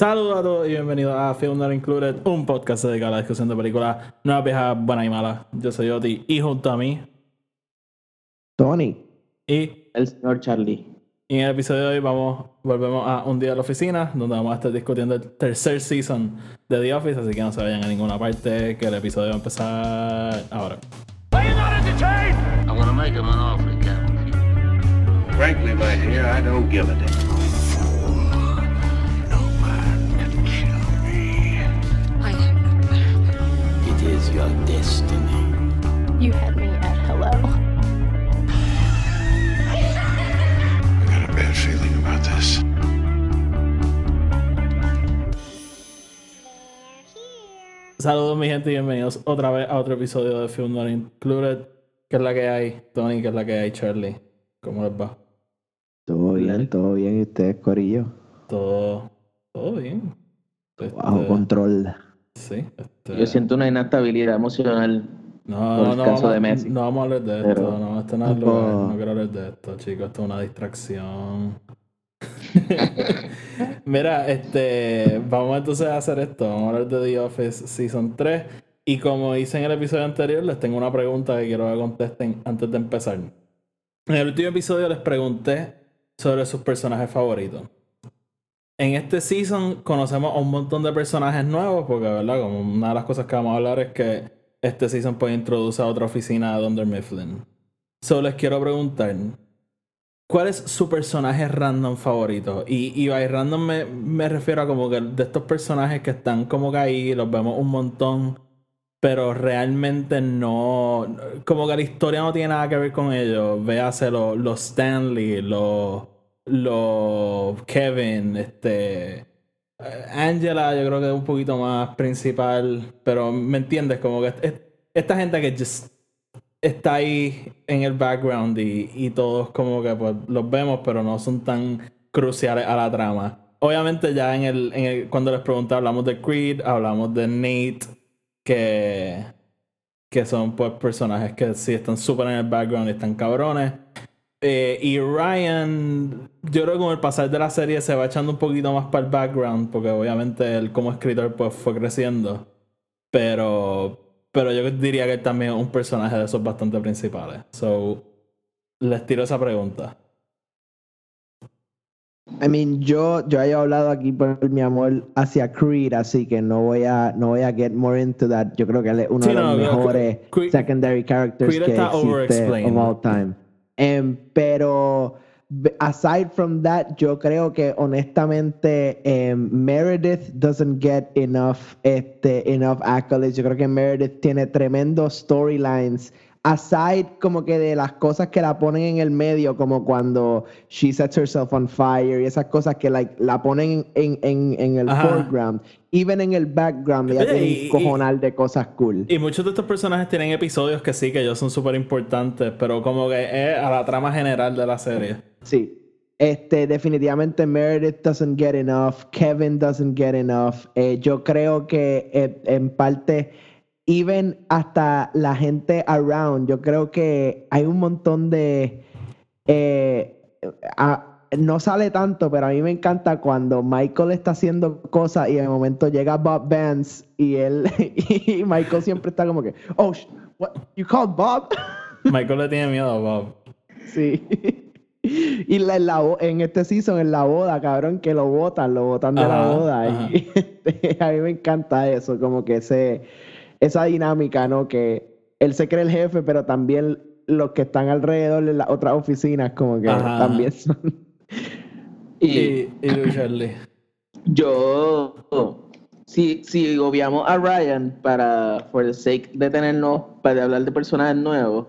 Saludos a todos y bienvenidos a Film Not Included, un podcast dedicado a la discusión de películas nuevas, viejas, buenas y malas. Yo soy Oti y junto a mí Tony y el señor Charlie. Y en el episodio de hoy vamos, volvemos a un día a la oficina, donde vamos a estar discutiendo el tercer season de The Office, así que no se vayan a ninguna parte, que el episodio va a empezar ahora. Frankly, my dear, I don't give a damn. Is your destiny. You had me at hello. Saludos mi gente y bienvenidos otra vez a otro episodio de Film Not Included. ¿Qué es la que hay, Tony? ¿Qué es la que hay, Charlie? ¿Cómo les va? Todo bien, todo bien. ¿Y ustedes, Corillo? Todo, todo bien. Bajo este, control. Sí. Este... Yo siento una inestabilidad emocional no, no, no, vamos, de Messi. no vamos a hablar de esto. No, esto no, es no quiero hablar de esto, chicos. Esto es una distracción. Mira, este, vamos entonces a hacer esto. Vamos a hablar de The Office Season 3. Y como hice en el episodio anterior, les tengo una pregunta que quiero que contesten antes de empezar. En el último episodio les pregunté sobre sus personajes favoritos. En este season conocemos a un montón de personajes nuevos, porque, ¿verdad? Como una de las cosas que vamos a hablar es que este season puede introducir a otra oficina a Dunder Mifflin. Solo les quiero preguntar, ¿Cuál es su personaje random favorito? Y, y by random me, me, refiero a como que de estos personajes que están como que ahí, los vemos un montón, pero realmente no. Como que la historia no tiene nada que ver con ellos. Véase los lo Stanley, los lo Kevin, este. Angela, yo creo que es un poquito más principal, pero me entiendes, como que esta gente que just está ahí en el background y, todos como que pues los vemos, pero no son tan cruciales a la trama. Obviamente ya en el, en el cuando les pregunté hablamos de Creed, hablamos de Nate, que, que son pues personajes que sí están súper en el background y están cabrones. Eh, y Ryan, yo creo que con el pasar de la serie se va echando un poquito más para el background, porque obviamente él como escritor pues fue creciendo. Pero pero yo diría que también es un personaje de esos bastante principales. So, les tiro esa pregunta. I mean, yo, yo he hablado aquí por mi amor hacia Creed, así que no voy a, no voy a get more into that. Yo creo que él es uno de los mejores secondary characters que existe of all time. Um, pero aside from that, yo creo que honestamente Meredith doesn't get enough, este, enough accolades. Yo creo que Meredith tiene tremendos storylines. Aside como que de las cosas que la ponen en el medio, como cuando she sets herself on fire y esas cosas que like, la ponen en, en, en el foreground. Even en el background ella tiene un cojonal de cosas cool. Y muchos de estos personajes tienen episodios que sí, que ellos son súper importantes, pero como que es a la trama general de la serie. Sí. Este, definitivamente Meredith doesn't get enough, Kevin doesn't get enough. Eh, yo creo que eh, en parte, even hasta la gente around, yo creo que hay un montón de... Eh, no sale tanto, pero a mí me encanta cuando Michael está haciendo cosas y de momento llega Bob Vance y él y Michael siempre está como que, oh, what, you called Bob? Michael le tiene miedo a Bob. Sí. Y la, en este season, en la boda, cabrón, que lo botan, lo botan de la boda. Y a mí me encanta eso, como que ese, esa dinámica, ¿no? Que él se cree el jefe, pero también los que están alrededor de las otras oficinas, como que también son. Y, y Charlie. Yo, si, si obviamos a Ryan para, for the sake de tenernos, para hablar de personajes nuevos,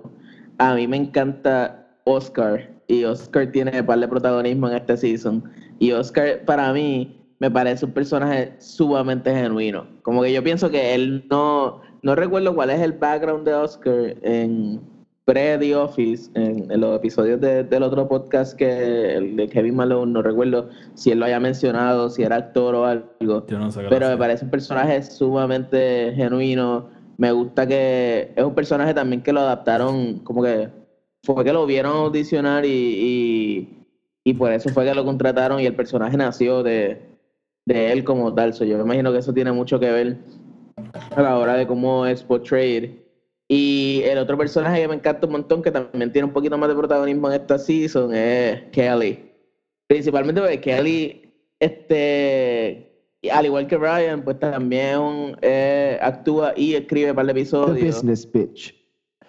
a mí me encanta Oscar y Oscar tiene un par de protagonismo en este season. Y Oscar, para mí, me parece un personaje sumamente genuino. Como que yo pienso que él no, no recuerdo cuál es el background de Oscar en pre-The Office, en, los episodios del otro podcast que el de Kevin Malone, no recuerdo si él lo haya mencionado, si era actor o algo. pero me parece un personaje sumamente genuino. Me gusta que es un personaje también que lo adaptaron como que fue que lo vieron audicionar y, y, por eso fue que lo contrataron y el personaje nació de, de él como tal. yo me imagino que eso tiene mucho que ver a la hora de cómo es portrayed. Y el otro personaje que me encanta un montón, que también tiene un poquito más de protagonismo en esta season, es Kelly. Principalmente porque Kelly, este, al igual que Brian, pues también eh, actúa y escribe para el episodio. business bitch.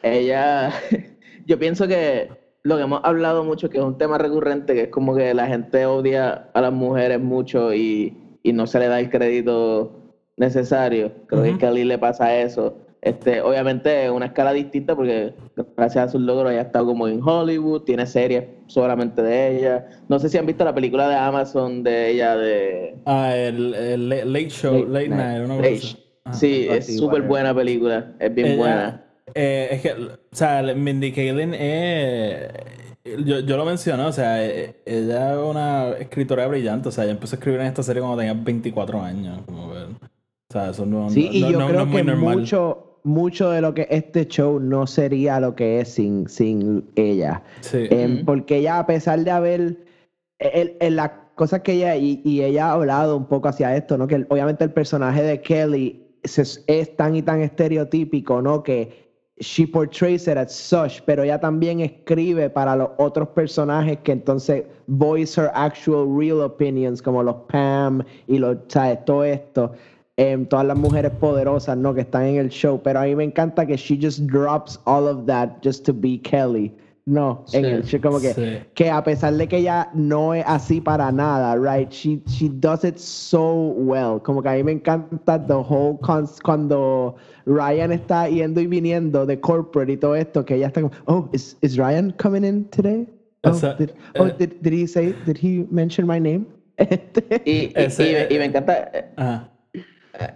Ella, yo pienso que lo que hemos hablado mucho, que es un tema recurrente, que es como que la gente odia a las mujeres mucho y, no se le da el crédito necesario. Creo que a Kelly le pasa eso. Este, obviamente es una escala distinta porque gracias a sus logros ella ha estado como en Hollywood, tiene series solamente de ella. No sé si han visto la película de Amazon de ella de... Ah, el, Late Show, Late, Night, una Sí, es súper buena película, es bien buena. Eh, es que, o sea, Mindy Kaling es... Yo, yo lo mencioné, o sea, e, ella es una escritora brillante, o sea, ella empezó a escribir en esta serie cuando tenía 24 años, como ver. O sea, eso no, sí, y yo creo que mucho mucho de lo que este show no sería lo que es sin, sin ella. Em, porque ella, a pesar de haber. En las cosas que ella. Y, ella ha hablado un poco hacia esto, ¿no? Que obviamente el personaje de Kelly es, es, tan y tan estereotípico, ¿no? Que she portrays it as such, pero ella también escribe para los otros personajes que entonces voice her actual real opinions, como los Pam y los, ¿sabes? Todo esto. Em, todas las mujeres poderosas, ¿no? Que están en el show, pero a mí me encanta que she just drops all of that just to be Kelly. No, en el show, como que, que a pesar de que ella no es así para nada, right? She, she does it so well. Como que a mí me encanta the whole cuando Ryan está yendo y viniendo de corporate y todo esto, que ella está como, oh, is, is Ryan coming in today? Oh, did, oh, eh, did, did he say, did he mention my name? y, y, me encanta. Uh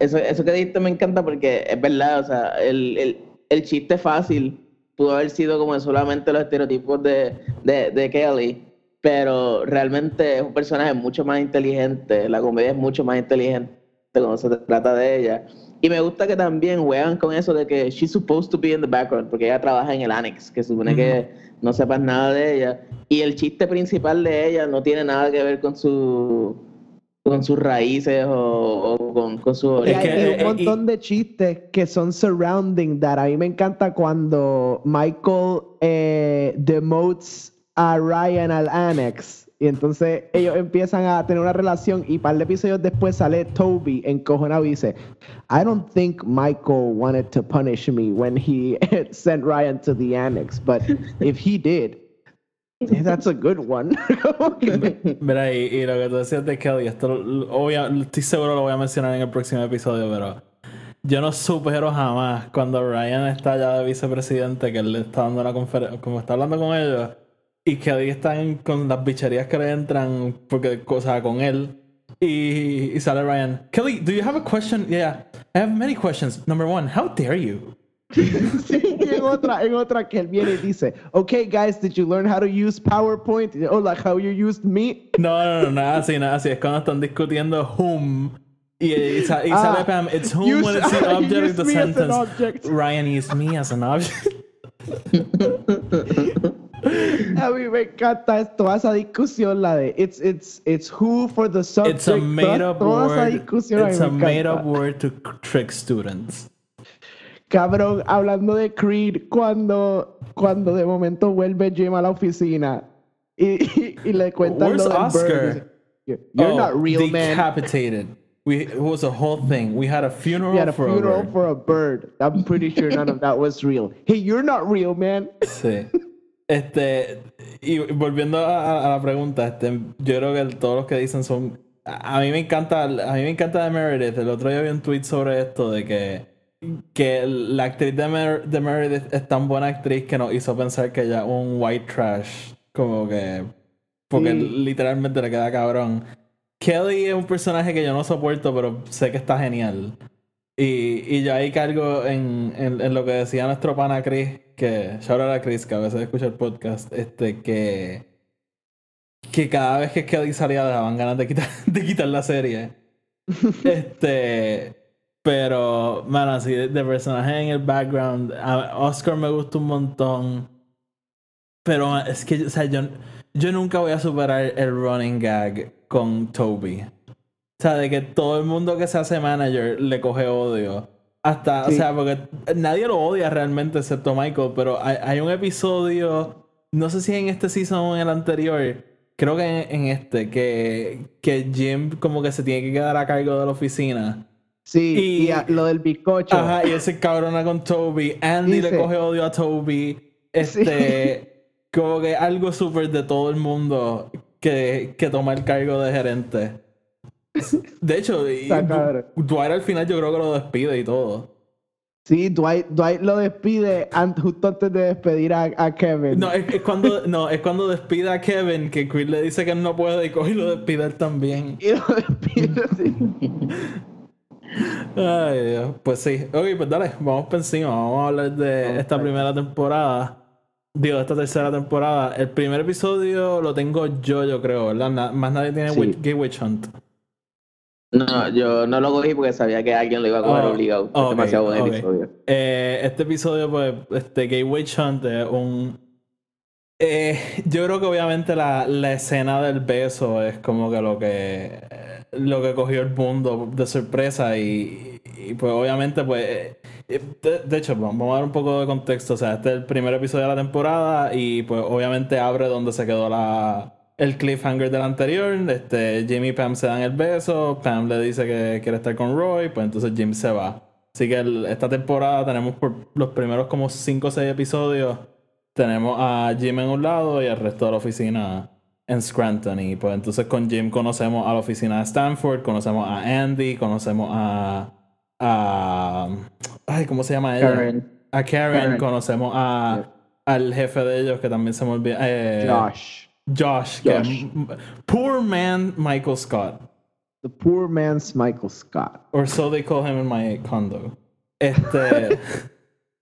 eso, eso que dijiste me encanta porque es verdad, o sea, el, el, el chiste fácil pudo haber sido como solamente los estereotipos de, de, de, Kelly, pero realmente es un personaje mucho más inteligente, la comedia es mucho más inteligente cuando se trata de ella. Y me gusta que también juegan con eso de que she's supposed to be in the background, porque ella trabaja en el Annex, que supone que no sepas nada de ella. Y el chiste principal de ella no tiene nada que ver con su con sus raíces o, con, con, su origen. hay un montón de chistes que son surrounding that. A mí me encanta cuando Michael eh, demotes a Ryan al Annex. Y entonces ellos empiezan a tener una relación y un par de episodios después sale Toby encojonado y dice, I don't think Michael wanted to punish me when he sent Ryan to the Annex, but if he did, That's a good one. Mira, y, lo que tú decías de Kelly, esto estoy seguro lo voy a mencionar en el próximo episodio, pero yo no supero jamás cuando Ryan está ya de vicepresidente, que él le está dando una conferencia, como está hablando con ellos, y Kelly está con las bicherías que le entran, porque, o sea, con él. Y, y sale Ryan, Kelly, do you have a question? Yeah, I have many questions. Number one, how dare you? Sí, en otra, en otra que él viene y dice, okay guys, did you learn how to use PowerPoint? Oh, like how you used me? No, no, no, nada así, nada así. Es cuando están discutiendo whom. Y, y, y sale ah, Pam, it's whom when it's the object of the sentence. Ryan used me as an object. A mí me encanta toda esa discusión, la de it's, it's, it's who for the subject. It's a made up word. It's a made up word to trick students. Cabrón, hablando de Creed, cuando, cuando de momento vuelve Jim a la oficina y, y, le cuentan Where's lo del Oscar? You're, oh, not real, decapitated. man. We, it was a whole thing. We had a funeral, we had a for, funeral a for a bird. I'm pretty sure none of that was real. Hey, you're not real, man. Sí. Este, y volviendo a, a, la pregunta, este, yo creo que todos los que dicen son. A, a mí me encanta, a mí me encanta de Meredith. El otro día vi un tweet sobre esto de que que la actriz de, Meredith es tan buena actriz que nos hizo pensar que ella es un white trash. Como que. Porque literalmente le queda cabrón. Kelly es un personaje que yo no soporto, pero sé que está genial. Y, y yo ahí cargo en, en, lo que decía nuestro pana Chris, que shout out a Chris, que a veces escucha el podcast, este, que, que cada vez que Kelly salía daban ganas de quitar, de quitar la serie. este, pero, mano, así de, personaje en el background, Oscar me gusta un montón. Pero es que, o sea, yo, yo nunca voy a superar el running gag con Toby. O sea, de que todo el mundo que se hace manager le coge odio. Hasta, o sea, porque nadie lo odia realmente excepto Michael, pero hay, un episodio, no sé si en este season o en el anterior, creo que en, este, que, que Jim como que se tiene que quedar a cargo de la oficina. Sí, y, lo del bizcocho. Ajá, y ese cabrona con Toby. Andy le coge odio a Toby. Este, como que algo súper de todo el mundo que, que toma el cargo de gerente. De hecho, Dwight al final yo creo que lo despide y todo. Sí, Dwight, Dwight lo despide justo antes de despedir a, Kevin. No es, cuando, no, es cuando despide a Kevin que Chris le dice que él no puede y coge y lo despide él también. Y lo despide, sí. Ay, Dios. Pues sí. Ok, pues dale, vamos por encima. Vamos a hablar de esta primera temporada. Digo, esta tercera temporada. El primer episodio lo tengo yo, yo creo, ¿verdad? más nadie tiene Gay Witch Hunt. No, yo no lo cogí porque sabía que alguien lo iba a coger oh, obligado. es demasiado buen episodio. Eh, este episodio, pues, este Gay Witch Hunt es un. Eh, yo creo que obviamente la, la, escena del beso es como que lo que lo que cogió el mundo de sorpresa y, pues obviamente pues eh, de, hecho vamos a dar un poco de contexto o sea este es el primer episodio de la temporada y pues obviamente abre donde se quedó la el cliffhanger del anterior, este, Jimmy y Pam se dan el beso, Pam le dice que quiere estar con Roy, pues entonces Jim se va. Así que esta temporada tenemos por los primeros como 5 o 6 episodios, tenemos a Jim en un lado y el resto de la oficina en Scranton. Y pues entonces con Jim conocemos a la oficina de Stanford, conocemos a Andy, conocemos a... a ay, ¿cómo se llama ella? Karen. A Karen, conocemos a, al jefe de ellos que también se me olvida. Eh, Josh. Josh, poor man Michael Scott. The poor man's Michael Scott. Or so they call him in my condo. Este.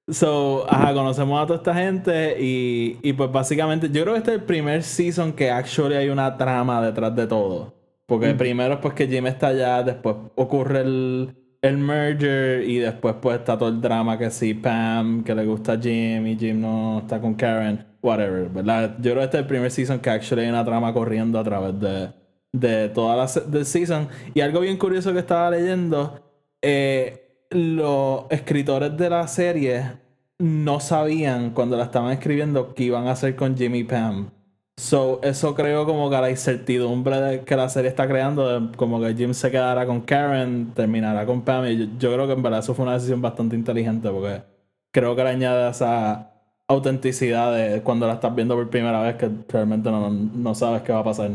so, ajá, conocemos a toda esta gente y, y pues básicamente yo creo que este es el primer season que actually hay una trama detrás de todo. Porque mm. primero es pues que Jim está allá, después ocurre el, el merger y después pues está todo el drama que sí, Pam, que le gusta a Jim y Jim no está con Karen whatever, ¿verdad? Yo creo que este es el primer season que actually hay una trama corriendo a través de, de toda la de season. Y algo bien curioso que estaba leyendo, eh, los escritores de la serie no sabían cuando la estaban escribiendo que iban a hacer con Jimmy Pam. So, eso creo como que la incertidumbre de que la serie está creando, como que Jim se quedará con Karen, terminará con Pam. Y yo, creo que en verdad eso fue una decisión bastante inteligente porque creo que le añade esa autenticidad de cuando la estás viendo por primera vez que realmente no, sabes qué va a pasar.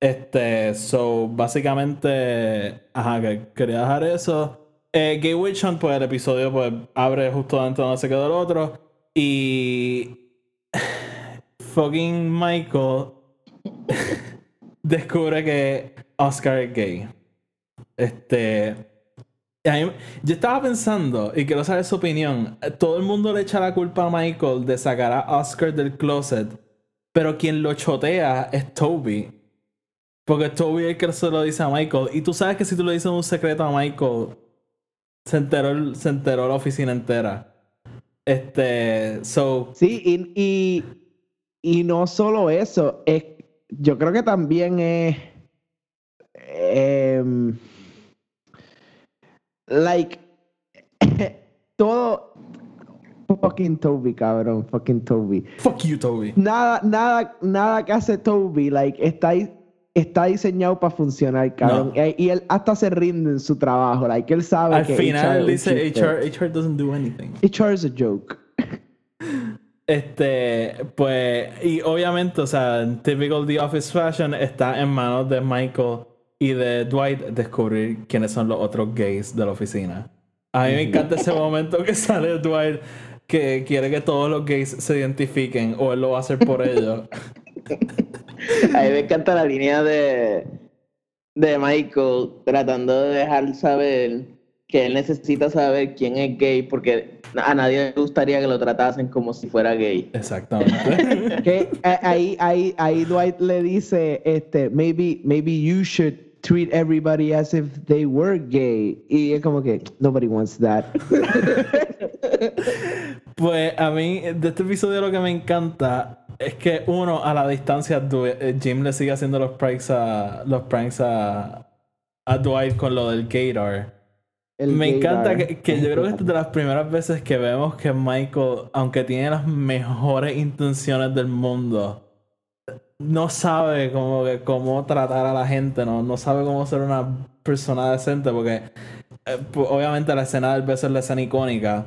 Este, so, básicamente, ajá, que quería dejar eso. Eh, Gay Witch Hunt, pues el episodio pues abre justo antes donde se quedó el otro. Y. Fucking Michael descubre que Oscar es gay. Este yo estaba pensando, y quiero saber su opinión, todo el mundo le echa la culpa a Michael de sacar a Oscar del closet, pero quien lo chotea es Toby. Porque Toby es el que se lo dice a Michael. Y tú sabes que si tú le dices un secreto a Michael, se enteró, se enteró la oficina entera. Este, so... Sí, y, y, no solo eso, es, yo creo que también es... Eh, like, todo. Fucking Toby, cabrón. Fucking Toby. Fuck you, Toby. Nada, nada, nada que hace Toby, like, está, está diseñado para funcionar, cabrón. Y, él hasta se rinde en su trabajo, like, él sabe Al que. Al final dice HR, HR doesn't do anything. HR is a joke. Este, pues, y obviamente, o sea, en typical The Office Fashion está en manos de Michael y de Dwight descubrir quiénes son los otros gays de la oficina. A mí me encanta ese momento que sale Dwight que quiere que todos los gays se identifiquen o él lo va a hacer por ellos. a mí me encanta la línea de, de Michael tratando de dejar saber que él necesita saber quién es gay porque a nadie le gustaría que lo tratasen como si fuera gay. Exactamente. que ahí, ahí, ahí Dwight le dice, este, maybe, maybe you should treat everybody as if they were gay. Y es como que, nobody wants that. pues a mí, de este episodio lo que me encanta es que uno, a la distancia, eh, Jim le sigue haciendo los pranks a, los pranks a, a Dwight con lo del Gator. Me encanta que, que, yo creo que esta es de las primeras veces que vemos que Michael, aunque tiene las mejores intenciones del mundo, no sabe cómo, cómo tratar a la gente, ¿no? no sabe cómo ser una persona decente, porque eh, obviamente la escena del beso es la escena icónica.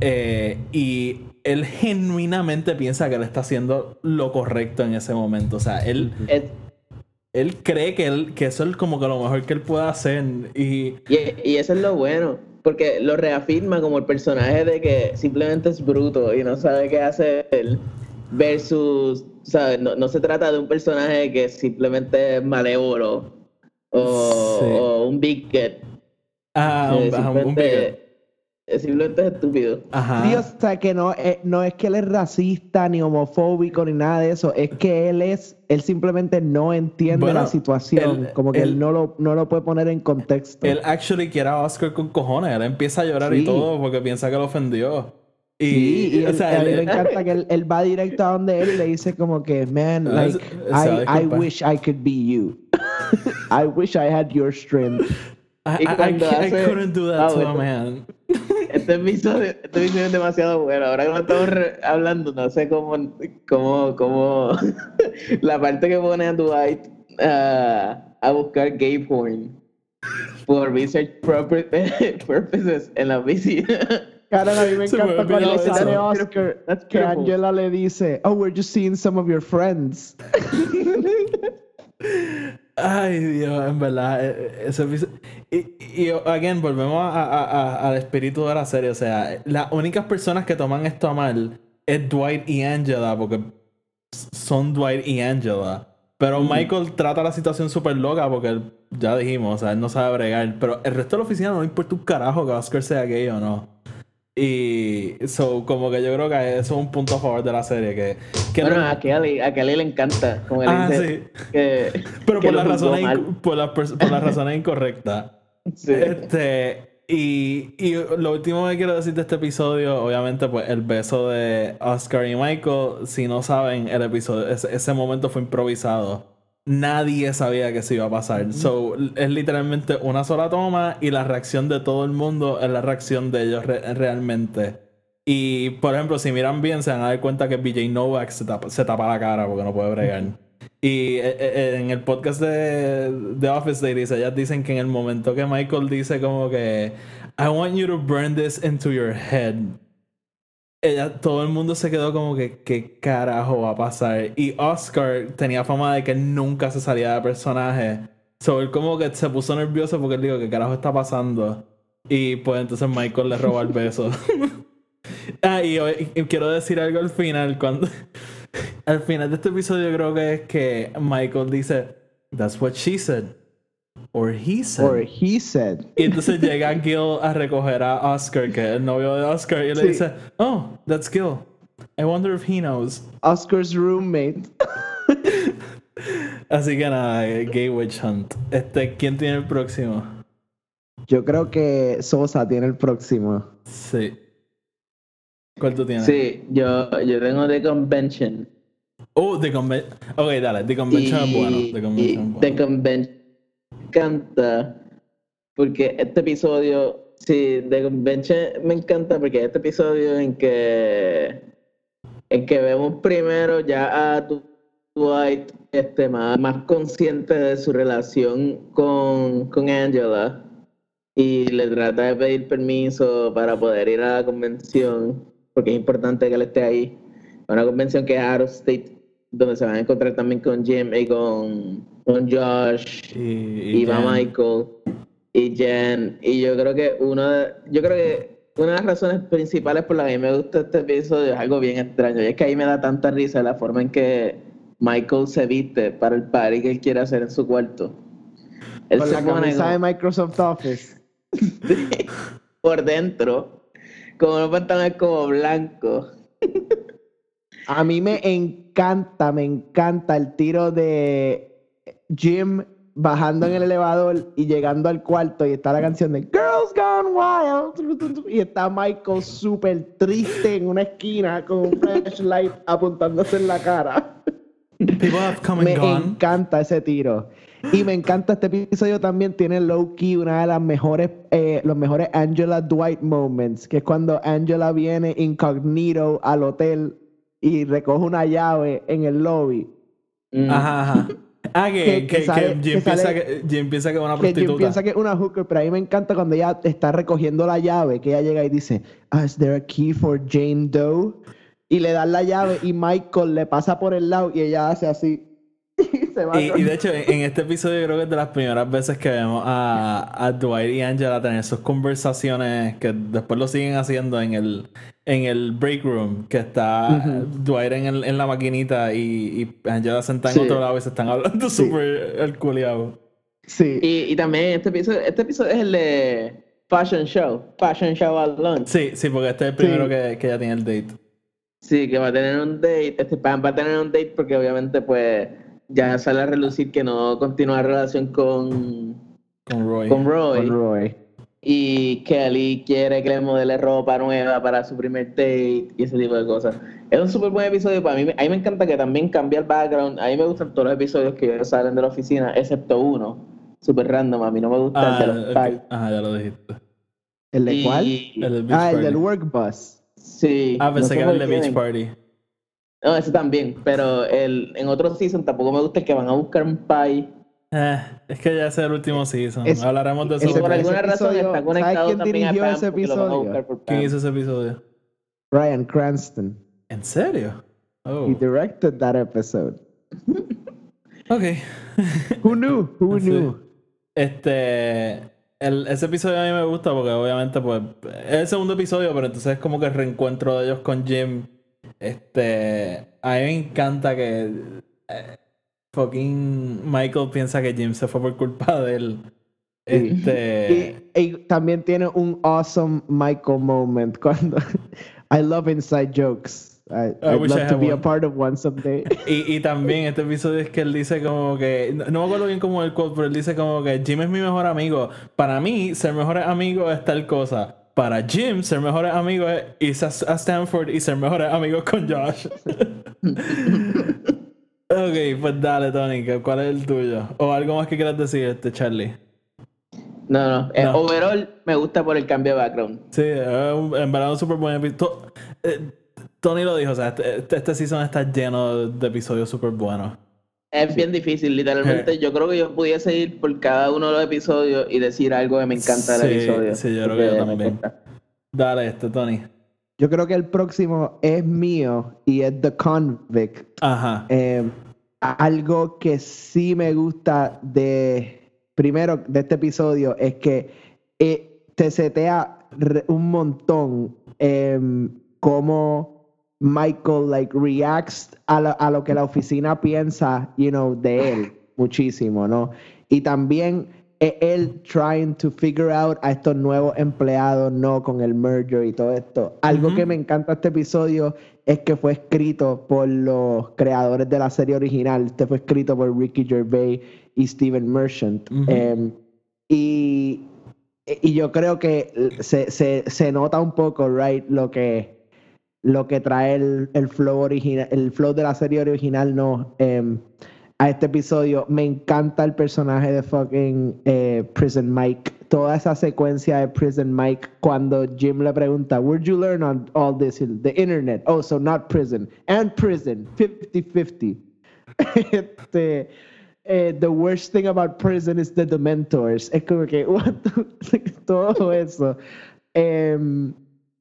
Eh, y él genuinamente piensa que él está haciendo lo correcto en ese momento. O sea, él, él, cree que, él, que eso es como que lo mejor que él puede hacer. Y... y, eso es lo bueno. Porque lo reafirma como el personaje de que simplemente es bruto y no sabe qué hacer. Versus, ¿sabes? No, no se trata de un personaje que simplemente es malévolo o, un big get. Ah, un, un big get simplemente es estúpido. Ajá. Dios, o sea, que no, eh, no es que él es racista, ni homofóbico, ni nada de eso. Es que él es, él simplemente no entiende la situación. como que él, no, lo, no lo puede poner en contexto. Él actually quiere a Oscar con cojones. Él empieza a llorar y todo porque piensa que lo ofendió. Y, sí, y o sea, a él le encanta que él, va directo a donde él y le dice como que, man, like, I, I wish I could be you. I wish I had your strength. I, I, couldn't do that to a man. Este episodio, este episodio es demasiado bueno. Ahora que no estamos hablando, no sé cómo, cómo, cómo la parte que pone a Dwight uh, a buscar gay porn por research purposes en la oficina. Cara, a mí me encanta cuando le sale Oscar que Angela le dice, oh, we're just seeing some of your friends. Ay, Dios, en verdad, e, e, ese Y, y again, volvemos a, al espíritu de la serie. O sea, las únicas personas que toman esto a mal es Dwight y Angela, porque son Dwight y Angela. Pero Michael trata la situación súper loca porque ya dijimos, o sea, él no sabe bregar. Pero el resto de la oficina no le importa un carajo que Oscar sea gay o no. Y so, como que yo creo que eso es un punto a favor de la serie. Que, que bueno, a, Kelly, a Kelly le encanta. Como él ah, sí. que, Pero por, las razones por, la, por las razones incorrectas. Sí. Este, y, y, lo último que quiero decir de este episodio, obviamente, pues el beso de Oscar y Michael. Si no saben, el episodio, ese, ese momento fue improvisado nadie sabía que se iba a pasar. So, es literalmente una sola toma y la reacción de todo el mundo es la reacción de ellos realmente. Y, por ejemplo, si miran bien, se van a dar cuenta que BJ Novak se tapa, se tapa la cara porque no puede bregar. Y eh, eh, en el podcast de, de Office Ladies, ellas dicen que en el momento que Michael dice como que I want you to burn this into your head ella, todo el mundo se quedó como que, ¿qué carajo va a pasar? Y Oscar tenía fama de que nunca se salía de personaje. So él como que se puso nervioso porque él dijo, ¿qué carajo está pasando? Y pues entonces Michael le robó el beso. ah, y, quiero decir algo al final, cuando... al final de este episodio creo que es que Michael dice, That's what she said. Or he said. Or he said. Y entonces llega Gil a recoger a Oscar, que es el novio de Oscar, y le dice, oh, that's Gil. I wonder if he knows. Oscar's roommate. Así que nada, Gay Witch Hunt. Este, ¿quién tiene el próximo? Yo creo que Sosa tiene el próximo. Sí. ¿Cuál tú tienes? Sí, yo, yo tengo The Convention. Oh, The Convention. Ok, dale, The Convention es bueno. The Convention es bueno. The Convention encanta porque este episodio, sí, de Convention me encanta porque este episodio en que en que vemos primero ya a Dwight este, más, más consciente de su relación con, con Angela y le trata de pedir permiso para poder ir a la convención, porque es importante que él esté ahí. Una convención que es out of state, donde se van a encontrar también con Jim y con con Josh y, va Michael y Jen. Y yo creo que una yo creo que una de las razones principales por las que me gusta este episodio es algo bien extraño. Y es que ahí me da tanta risa la forma en que Michael se viste para el party que él quiere hacer en su cuarto. Él se la pone de Microsoft Office. Por dentro como unos pantalones como blancos. A mí me encanta me encanta el tiro de Jim bajando en el elevador y llegando al cuarto y está la canción de Girls Gone Wild y está Michael súper triste en una esquina con un flashlight apuntándose en la cara. Me encanta ese tiro. Y me encanta este episodio también. Tiene low key una de las mejores, eh, los mejores Angela Dwight moments, que es cuando Angela viene incognito al hotel y recoge una llave en el lobby. Mm. Ajá, ajá. Ah, que, que, que, Jim, piensa que, Jim, piensa que, es una prostituta. Que Jim piensa que es una hooker, pero a mí me encanta cuando ella está recogiendo la llave, que ella llega y dice, ah, ¿is there a key for Jane Doe? Y le dan la llave y Michael le pasa por el lado y ella hace así. Y, de hecho, en este episodio creo que es de las primeras veces que vemos a, a Dwight y Angela tener sus conversaciones que después lo siguen haciendo en el, en el break room, que está Dwight en, el, en, la maquinita y, y Angela sentada en otro lado y se están hablando súper el culiado. Sí. Y, y, también este episodio, este episodio es el de Fashion Show, Fashion Show at Lunch. Sí, sí, porque este es el primero que, que ya tiene el date. Sí, que va a tener un date, este va a tener un date porque obviamente pues ya sale a relucir que no continúa la relación con, con Roy. Con Roy. Y Kelly quiere que le modele ropa nueva para su primer date y ese tipo de cosas. Es un súper buen episodio para mí. A mí me encanta que también cambia el background. A mí me gustan todos los episodios que salen de la oficina, excepto uno. Súper random. A mí no me gusta el de los ah, Ajá, ya lo dijiste. ¿El de cuál? ah, el del Work Bus. Sí. Ah, pensé que era el de Beach Party. No, ese también, pero el, en otro season tampoco me gusta el que van a buscar un pie. Eh, es que ya es el último season. Hablaremos de eso. Y por alguna razón está conectado ¿Sabes quién dirigió ese episodio? ¿Quién hizo ese episodio? Brian Cranston. ¿En serio? Oh. He directed that episode. ok. Who knew? Who knew? Este. El, ese episodio a mí me gusta porque obviamente pues es el segundo episodio, pero entonces es como que el reencuentro de ellos con Jim este, a mí me encanta que eh, fucking Michael piensa que Jim se fue por culpa de él. Este... Y, también tiene un awesome Michael moment cuando I love inside jokes. I, would love to be a part of one someday. Y, y, también este episodio es que él dice como que, no, me acuerdo bien cómo el quote, pero él dice como que Jim es mi mejor amigo. Para mí, ser mejor amigo es tal cosa para Jim, ser mejores amigos es ir a Stanford y ser mejores amigos con Josh. ok, pues dale, Tony, ¿cuál es el tuyo? ¿O algo más que quieras decir, este Charlie? No, no, eh, overall me gusta por el cambio de background. Sí, en verdad un súper buen episodio. Eh, Tony lo dijo, o sea, este, este season está lleno de episodios súper buenos. Es bien difícil, literalmente. Yo creo que yo pudiese ir por cada uno de los episodios y decir algo que me encanta del episodio. Sí, yo creo que yo también. Dale este, Tony. Yo creo que el próximo es mío y es The Convict. Ajá. Eh, algo que sí me gusta de, primero, de este episodio es que eh, te setea un montón eh, cómo Michael like reacts a, a, lo que la oficina piensa, you know, de él muchísimo, ¿no? Y también e, él trying to figure out a estos nuevos empleados, ¿no? Con el merger y todo esto. Algo que me encanta este episodio es que fue escrito por los creadores de la serie original. Este fue escrito por Ricky Gervais y Steven Merchant. Em, y, y yo creo que se, se, se nota un poco, right, lo que lo que trae el, el flow original, el flow de la serie original, no. Em, a este episodio. Me encanta el personaje de fucking eh, Prison Mike. Toda esa secuencia de Prison Mike cuando Jim le pregunta, Where'd you learn on all this? The internet. Oh, so not prison. And prison. 50-50. este, eh, the worst thing about prison is the dementors. Es como que, what todo eso. Um,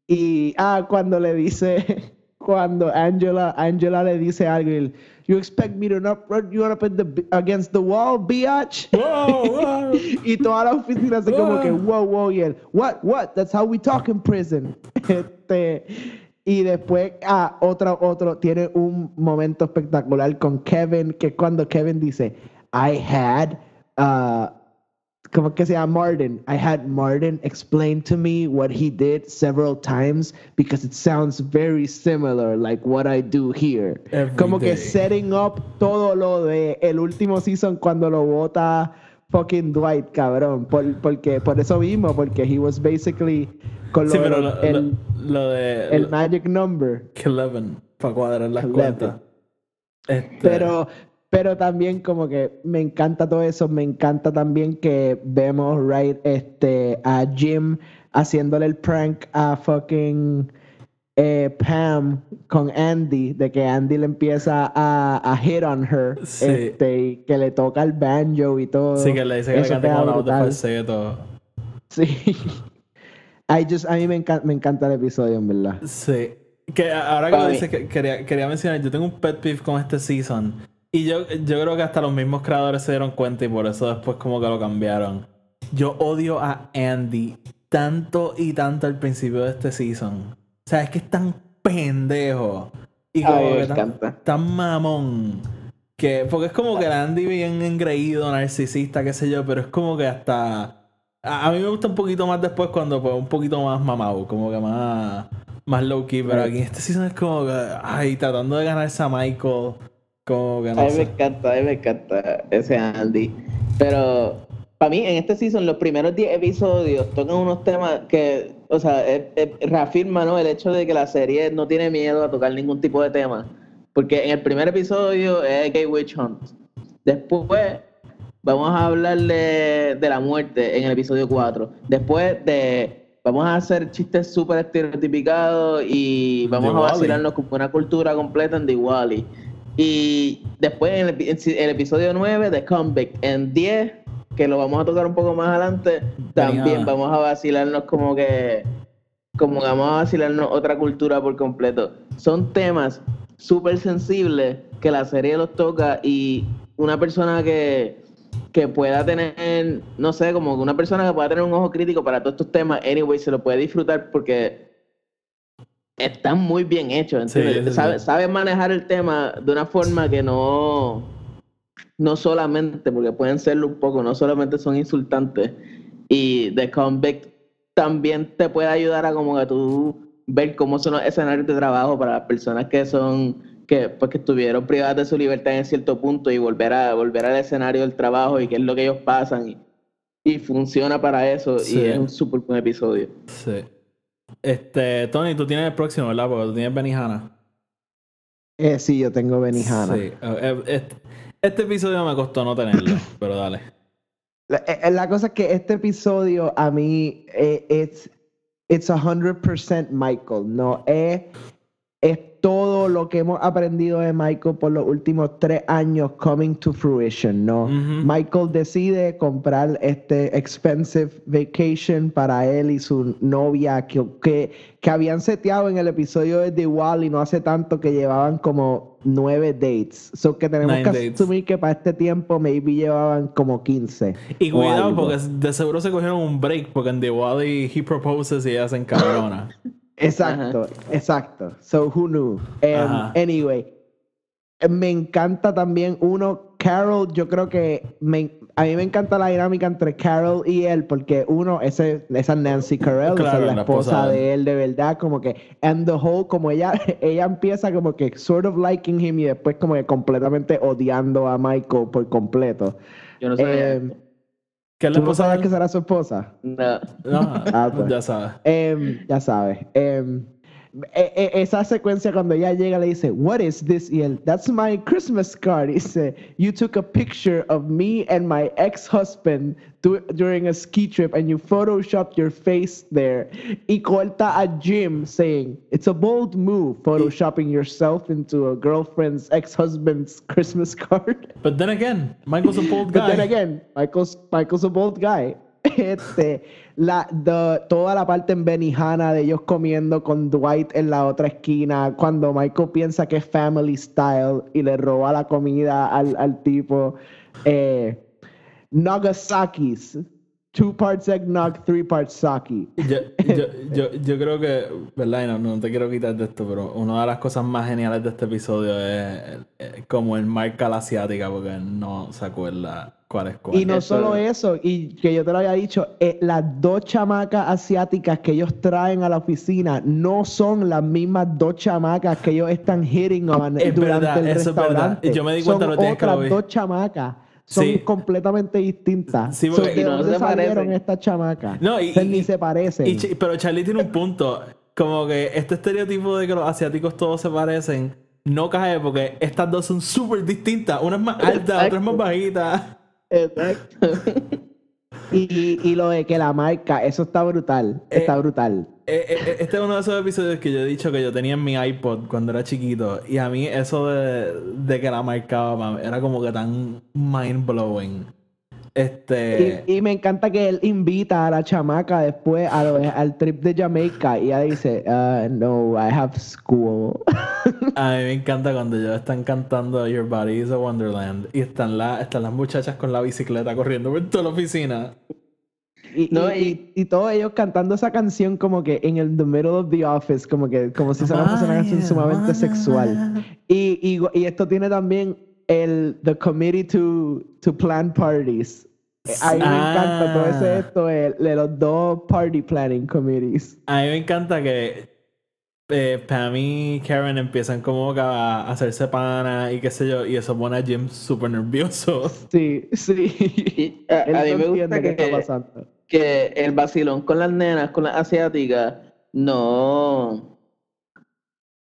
y, ah, cuando le dice, cuando Angela, Angela le dice algo, y, you expect me to not run you up the, against the wall, biatch? y toda la oficina así como que, wow, wow, y él, what, what, that's how we talk in prison. este, y después, ah, otro, otro, tiene un momento espectacular con Kevin, que cuando Kevin dice, I had, uh, como que se llama Martin. I had Martin explain to me what he did several times because it sounds very similar like what I do here. como que setting up todo lo de el último season cuando lo vota fucking Dwight, cabrón. Por, porque, por eso mismo, porque he was basically con lo, lo, el, lo, de el magic number. 11 para cuadrar las cuentas. Este... Pero pero también como que me encanta todo eso, me encanta también que vemos, right, este, a Jim haciéndole el prank a fucking eh, Pam con Andy, de que Andy le empieza a, a hit on her, este, y que le toca el banjo y todo. Sí, que le dice que le cante con la voz de falseto. Sí. I just, a mí me encanta, me encanta el episodio, en verdad. Sí. Que ahora que lo dices, quería, quería mencionar, yo tengo un pet peeve con este season. Y yo, yo creo que hasta los mismos creadores se dieron cuenta y por eso después como que lo cambiaron. Yo odio a Andy tanto y tanto al principio de este season. O sea, es que es tan pendejo. Y como que tan, mamón. Que, porque es como que Andy bien engreído, narcisista, qué sé yo, pero es como que hasta. A, mí me gusta un poquito más después cuando pues un poquito más mamado, como que más, más low key, pero aquí en este season es como que, ay, tratando de ganarse a Michael a mí me encanta, a mí me encanta ese Andy. Pero para mí, en este season, los primeros 10 episodios tocan unos temas que, o sea, reafirma ¿no? el hecho de que la serie no tiene miedo a tocar ningún tipo de tema. Porque en el primer episodio es Gay Witch Hunt. Después vamos a hablar de, la muerte en el episodio 4. Después de vamos a hacer chistes súper estereotipicados y vamos a vacilarnos con una cultura completa en The Wally. Y después en el, episodio 9 de Comeback, en 10, que lo vamos a tocar un poco más adelante, también vamos a vacilarnos como que, como que vamos a vacilarnos otra cultura por completo. Son temas súper sensibles que la serie los toca y una persona que, que pueda tener, no sé, como una persona que pueda tener un ojo crítico para todos estos temas, anyway, se lo puede disfrutar porque están muy bien hechos, sabe, manejar el tema de una forma que no, no solamente, porque pueden serlo un poco, no solamente son insultantes. Y The Convict también te puede ayudar a como que tú ver cómo son los escenarios de trabajo para las personas que son que pues que estuvieron privadas de su libertad en cierto punto y volver a volver al escenario del trabajo y qué es lo que ellos pasan y, y funciona para eso y es un súper buen episodio. Sí. Este, Tony, tú tienes el próximo, ¿verdad? Porque tú tienes Benihana. Eh, sí, yo tengo Benihana. Sí. Eh, este, este, episodio me costó no tenerlo, pero dale. La, eh, la, cosa es que este episodio a mí es it's, it's 100% Michael, no es, es todo lo que hemos aprendido de Michael por los últimos tres años coming to fruition, ¿no? Michael decide comprar este expensive vacation para él y su novia que, que, que habían seteado en el episodio de The Wall y no hace tanto que llevaban como nueve dates. So que tenemos que asumir que para este tiempo maybe llevaban como 15. Y cuidado, porque de seguro se cogieron un break porque en The Wall he proposes y ella se encabrona. Exacto, exacto. So who knew? Um, anyway, me encanta también uno, Carol, yo creo que a mí me encanta la dinámica entre Carol y él, porque uno, ese, esa Nancy Carell, es la, esposa de él. de verdad, como que, and the whole, como ella, ella empieza como que sort of liking him y después como que completamente odiando a Michael por completo. Yo no sé. ¿Qué le ¿Tú no sabes que será su esposa? No. no ah, pues. Ya sabes. Um, ya sabes. Um, e, esa secuencia cuando ella llega le dice, What is this? Y él, That's my Christmas card. Dice, You took a picture of me and my ex-husband during a ski trip and you photoshopped your face there. Y corta a Jim saying, It's a bold move, photoshopping yourself into a girlfriend's ex-husband's Christmas card. But then again, Michael's a bold guy. But then again, Michael's, Michael's a bold guy. Este, la, toda la parte en Benihana de ellos comiendo con Dwight en la otra esquina, cuando Michael piensa que es family style y le roba la comida al, al tipo. Eh, Nagasaki's. Two parts eggnog, three parts sake. Yo, yo, yo, yo, creo que, ¿verdad? no, te quiero quitar de esto, pero una de las cosas más geniales de este episodio es, como el marca la asiática, porque no se acuerda cuál es cuál. Y no solo eso, y que yo te lo había dicho, eh, las dos chamacas asiáticas que ellos traen a la oficina no son las mismas dos chamacas que ellos están hitting on durante verdad, el eso restaurante. Es verdad. Yo me di cuenta son lo otras dos chamacas son completamente distintas. Sí, porque no se salieron estas chamacas. No, y, ni se parecen. pero Charlie tiene un punto. Como que este estereotipo de que los asiáticos todos se parecen no cae porque estas dos son súper distintas. Una es más alta, otra es más bajita. Exacto. y, y, lo de que la marca, eso está brutal. Está eh, brutal. Eh, eh, este es uno de esos episodios que yo he dicho que yo tenía en mi iPod cuando era chiquito. Y a mí eso de, de que la marcaba era como que tan mind blowing. Este... Y, me encanta que él invita a la chamaca después al trip de Jamaica y ella dice, uh, no, I have school. a mí me encanta cuando ellos están cantando Your Body is a Wonderland y están, la, están las muchachas con la bicicleta corriendo por toda la oficina. Y, no, y, todos ellos cantando esa canción como que en el the middle of the office, como que como si fuera una canción sumamente sexual. Y, y, esto tiene también el the committee to, to plan parties. A mí me encanta todo ese ah. esto de, los dos party planning committees. A mí me encanta que eh, Pam y Karen empiezan como a hacerse pana y qué sé yo, y eso pone a Jim súper nervioso. Sí, sí. a, mí me gusta que, está pasando. Que el vacilón con las nenas, con las asiáticas, no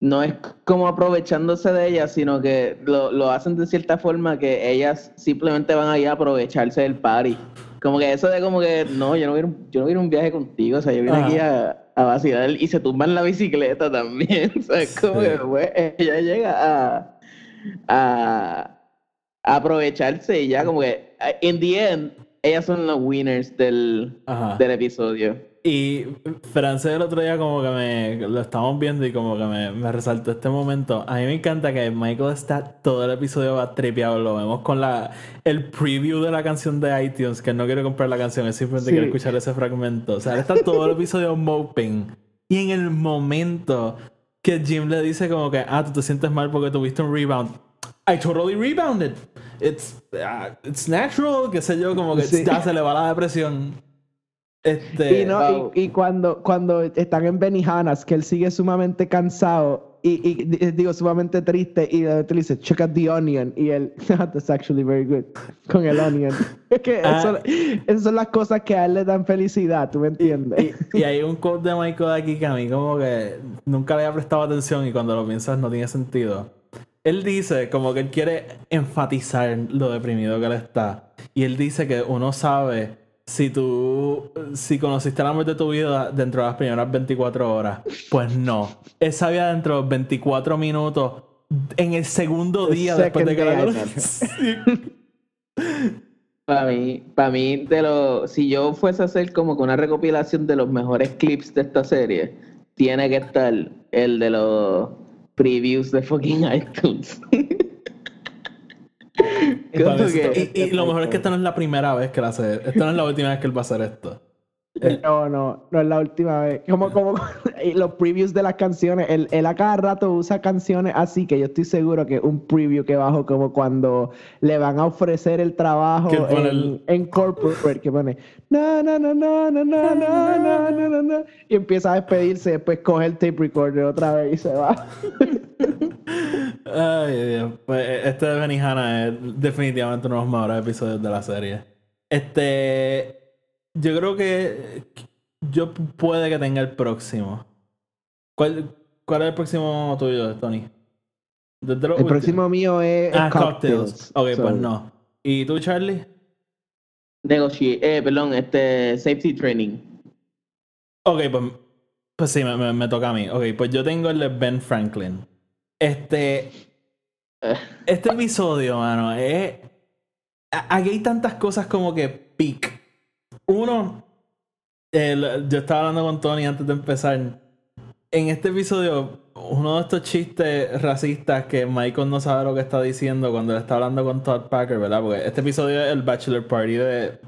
no es como aprovechándose de ellas, sino que lo, lo, hacen de cierta forma que ellas simplemente van ahí a aprovecharse del party. Como que eso de como que, no, yo no quiero, yo no quiero un viaje contigo, o sea, yo vine aquí a, a, vacilar y se tumban la bicicleta también. O sea, es como que pues, ella llega a, a, aprovecharse y ya como que, en the end, ellas son los winners del, del episodio. Y Francés el otro día como que me lo estábamos viendo y como que me, me, resaltó este momento. A mí me encanta que Michael está todo el episodio va tripeado. Lo vemos con la el preview de la canción de iTunes, que no quiere comprar la canción, es simplemente quiere escuchar ese fragmento. O sea, él está todo el episodio moping. Y en el momento que Jim le dice como que, ah, tú te sientes mal porque tuviste un rebound. I totally rebounded. It's, uh, it's natural, qué sé yo, como que ya se le va la depresión. Este, y, no, y, cuando, cuando están en Benihanas, que él sigue sumamente cansado y, y digo sumamente triste, y le dice, check out the onion, y él, that's actually very good, con el onion. Es que ah. esas son las cosas que a él le dan felicidad, ¿tú me entiendes? Y, hay un quote de Michael aquí que a mí como que nunca le había prestado atención y cuando lo piensas no tiene sentido. Él dice como que él quiere enfatizar lo deprimido que él está. Y él dice que uno sabe si tú, si conociste el amor de tu vida dentro de las primeras 24 horas, pues no. Él sabía dentro de 24 minutos, en el segundo día después de que la Para mí, para mí, de lo, si yo fuese a hacer como que una recopilación de los mejores clips de esta serie, tiene que estar el de los previews de fucking iTunes. y, lo mejor es que esta no es la primera vez que la hace. Esta no es la última vez que él va a hacer esto. Eh, no, no, no es la última vez. Como, como los previews de las canciones, él, él, a cada rato usa canciones así que yo estoy seguro que un preview que bajo como cuando le van a ofrecer el trabajo en, en, corporate, que pone no, no, no, no, no, no, no, no, no, y empieza a despedirse, después coge el tape recorder otra vez y se va. Ay, Dios. Pues eh, este de Benihana es definitivamente uno de los mejores episodios de la serie. Este. Yo creo que. Yo puede que tenga el próximo. ¿Cuál, cuál es el próximo tuyo, Tony? el próximo mío es. Ah, Cocktails. Ok, pues no. ¿Y tú, Charlie? Negotiate. Eh, perdón, este. Safety Training. Ok, pues. Pues sí, me, me toca a mí. Ok, pues yo tengo el de Ben Franklin. Este. Este episodio, mano, es. Aquí hay tantas cosas como que pic. Uno, yo estaba hablando con Tony antes de empezar. En este episodio, uno de estos chistes racistas que Michael no sabe lo que está diciendo cuando le está hablando con Todd Packer, ¿verdad? Porque este episodio es el Bachelor Party de,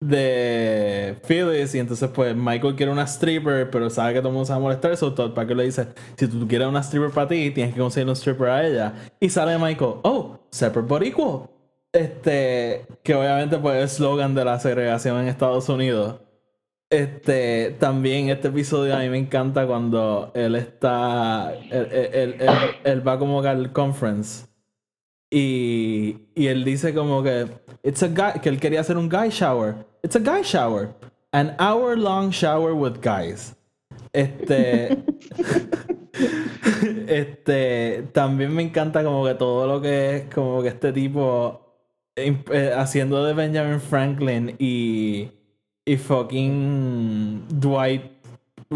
de Phyllis y entonces pues Michael quiere una stripper pero sabe que todo el mundo se va a molestar eso Todd Parker le dice si tú quieres una stripper para ti tienes que conseguir un stripper a ella y sale Michael oh separate but equal este que obviamente pues es el slogan de la segregación en Estados Unidos este también este episodio a mí me encanta cuando él está él, él va como al conference y, y él dice como que it's a guy, que él quería hacer un guy shower. It's a guy shower. An hour long shower with guys. Este. Este, también me encanta como que todo lo que es como que este tipo haciendo de Benjamin Franklin y, y fucking Dwight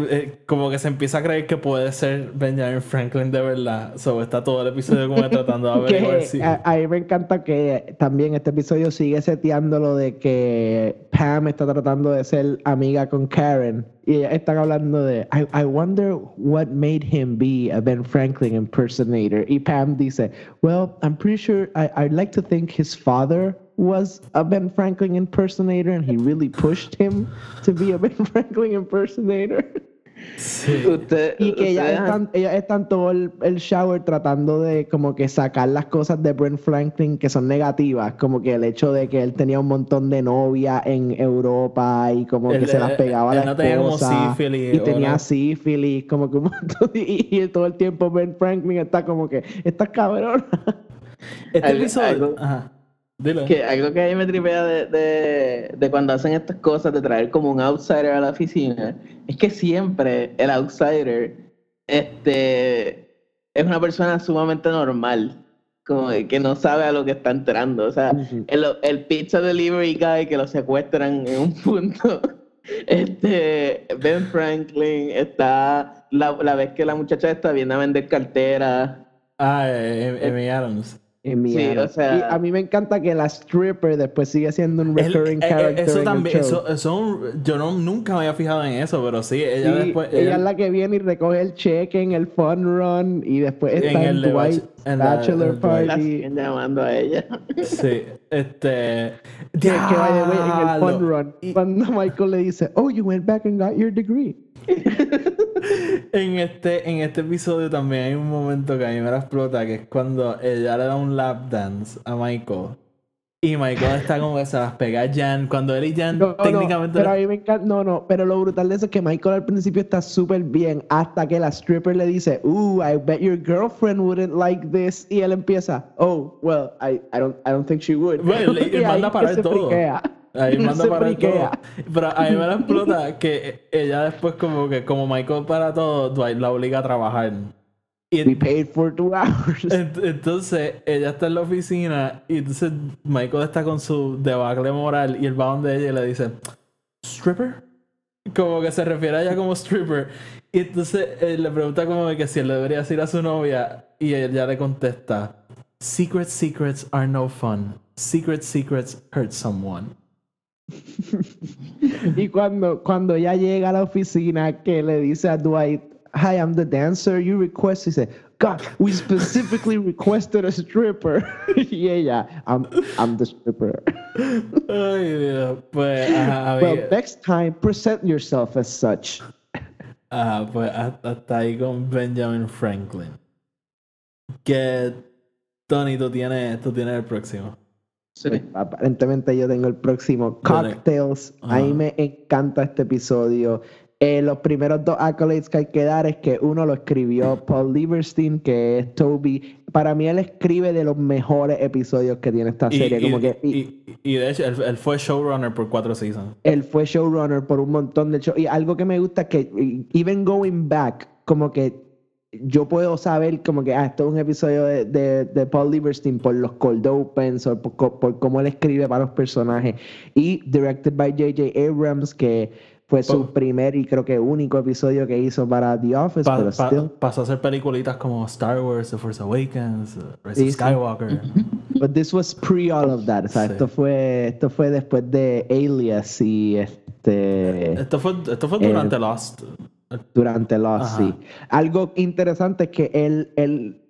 eh, como que se empieza a creer que puede ser Benjamin Franklin de verdad. So, está todo el episodio como tratando de averiguar si... A, a, mí me encanta que también este episodio sigue seteando lo de que Pam está tratando de ser amiga con Karen. Y están hablando de I, I wonder what made him be a Ben Franklin impersonator. Y Pam dice, Well, I'm pretty sure I, I'd like to think his father was a Ben Franklin impersonator and he really pushed him to be a Ben Franklin impersonator. Sí. y que ellas están, ellas están todo el, shower tratando de como que sacar las cosas de Ben Franklin que son negativas, como que el hecho de que él tenía un montón de novias en Europa y como que se las pegaba a la no esposa sífilis, y tenía sífilis, como que un montón y, todo el tiempo Ben Franklin está como que estás cabrón. Este episodio, que algo que a mí me tripea de, de, cuando hacen estas cosas, de traer como un outsider a la oficina, es que siempre el outsider este, es una persona sumamente normal, como que no sabe a lo que está entrando. O sea, el, el pizza delivery guy que lo secuestran en un punto. Este, Ben Franklin está la, la vez que la muchacha está viendo a vender cartera. Ah, Amy Adams a mí me encanta que la stripper después sigue siendo un recurring eh, eh, character. Eso también, Eso, yo no, nunca me había fijado en eso, pero sí, ella después. Ella, es la que viene y recoge el cheque en el fun run y después está en, el Dwight Bachelor Party. llamando a ella. Sí, este. que, vaya, en el fun run. Cuando Michael le dice, Oh, you went back and got your degree. en, este, en este episodio también hay un momento que a mí me la explota, que es cuando ella le da un lap dance a Michael. Y Michael está como que se las pega a Jan. Cuando él y Jan técnicamente. No, pero a mí me encanta. No, no. Pero lo brutal de eso es que Michael al principio está súper bien. Hasta que la stripper le dice, Ooh, I bet your girlfriend wouldn't like this. Y él empieza, Oh, well, I, I, don't, I don't think she would. Bueno, le, manda a parar todo. Ahí manda para todo. Pero a mí me la explota que ella después como que como Michael para todo, Dwight la obliga a trabajar. Y We paid for two hours. Entonces ella está en la oficina y entonces Michael está con su debacle moral y él va donde ella y le dice, ¿stripper? Como que se refiere a ella como stripper. Y entonces él le pregunta como que si él le debería decir a su novia y ella le contesta, Secret secrets are no fun. Secret secrets hurt someone. y cuando, cuando ya llega a la oficina que le dice a Dwight, Hi, I'm the dancer you request, he said, God, we specifically requested a stripper. y ella, I'm, I'm the stripper. Ay, Dios. Pues, well, next time, present yourself as such. Ah, pues hasta ahí con Benjamin Franklin. Que, Tony, tú tienes, tú tienes el próximo. Pues, aparentemente yo tengo el próximo Cocktails. A mí me encanta este episodio. Eh, los primeros dos accolades que hay que dar es que uno lo escribió Paul Lieberstein, que es Toby. Para mí él escribe de los mejores episodios que tiene esta serie. Y, como que, y, de hecho, él, fue showrunner por cuatro seasons. Él fue showrunner por un montón de shows. Y algo que me gusta es que, even going back, como que yo puedo saber como que ah, esto es un episodio de, de, Paul Lieberstein por los cold opens o por, cómo él escribe para los personajes. Y directed by J.J. Abrams que fue su primer y creo que único episodio que hizo para The Office pero pasó a hacer peliculitas como Star Wars The Force Awakens Rise of Skywalker. But this was pre all of that o sea, esto fue esto fue después de Alias y este esto fue esto fue durante Lost durante Lost, sí. Algo interesante es que él, él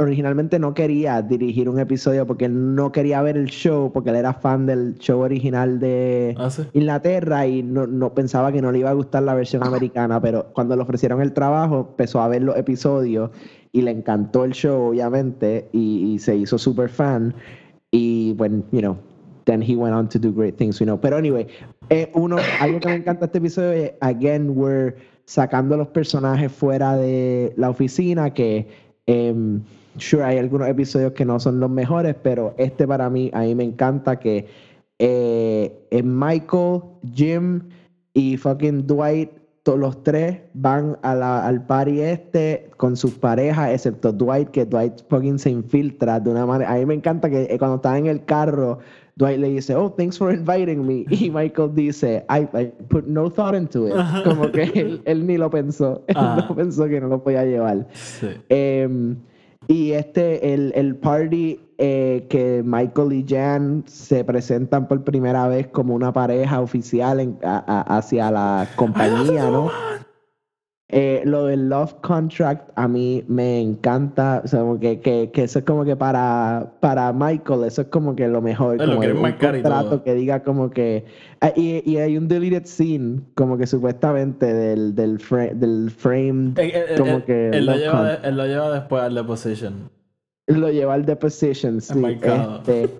originalmente no quería dirigir un episodio porque él no quería ver el show, porque él era fan del show original de ah, Inglaterra y no, no, pensaba que no le iba a gustar la versión americana, pero cuando le ofrecieron el trabajo empezó a ver los episodios y le encantó el show, obviamente, y, se hizo super fan. Y bueno, you know, then he went on to do great things, you know. Pero anyway, eh, uno, algo que me encanta este episodio es, again, we're sacando los personajes fuera de la oficina, que um, sure hay algunos episodios que no son los mejores, pero este para mí, a me encanta que eh, Michael, Jim y fucking Dwight todos los tres van al party este con sus parejas, excepto Dwight, que Dwight fucking se infiltra de una manera. A mí me encanta que eh, cuando están en el carro, Dwight le dice, oh, thanks for inviting me. Y Michael dice, I, put no thought into it. Como que él, ni lo pensó. Él no ah. pensó que no lo podía llevar. Em, y este, el, el party eh, que Michael y Jan se presentan por primera vez como una pareja oficial hacia la compañía, ¿no? Eh, lo del Love Contract a mí me encanta, o sea, que, que, que, eso es como que para, para Michael, eso es como que lo mejor, como que un contrato que diga como que... Ah, y, y, hay un deleted scene, como que supuestamente del, del, del frame, eh, como que... Él lo, lleva él lo, lleva después al deposition. Lo lleva al deposition, sí. Este,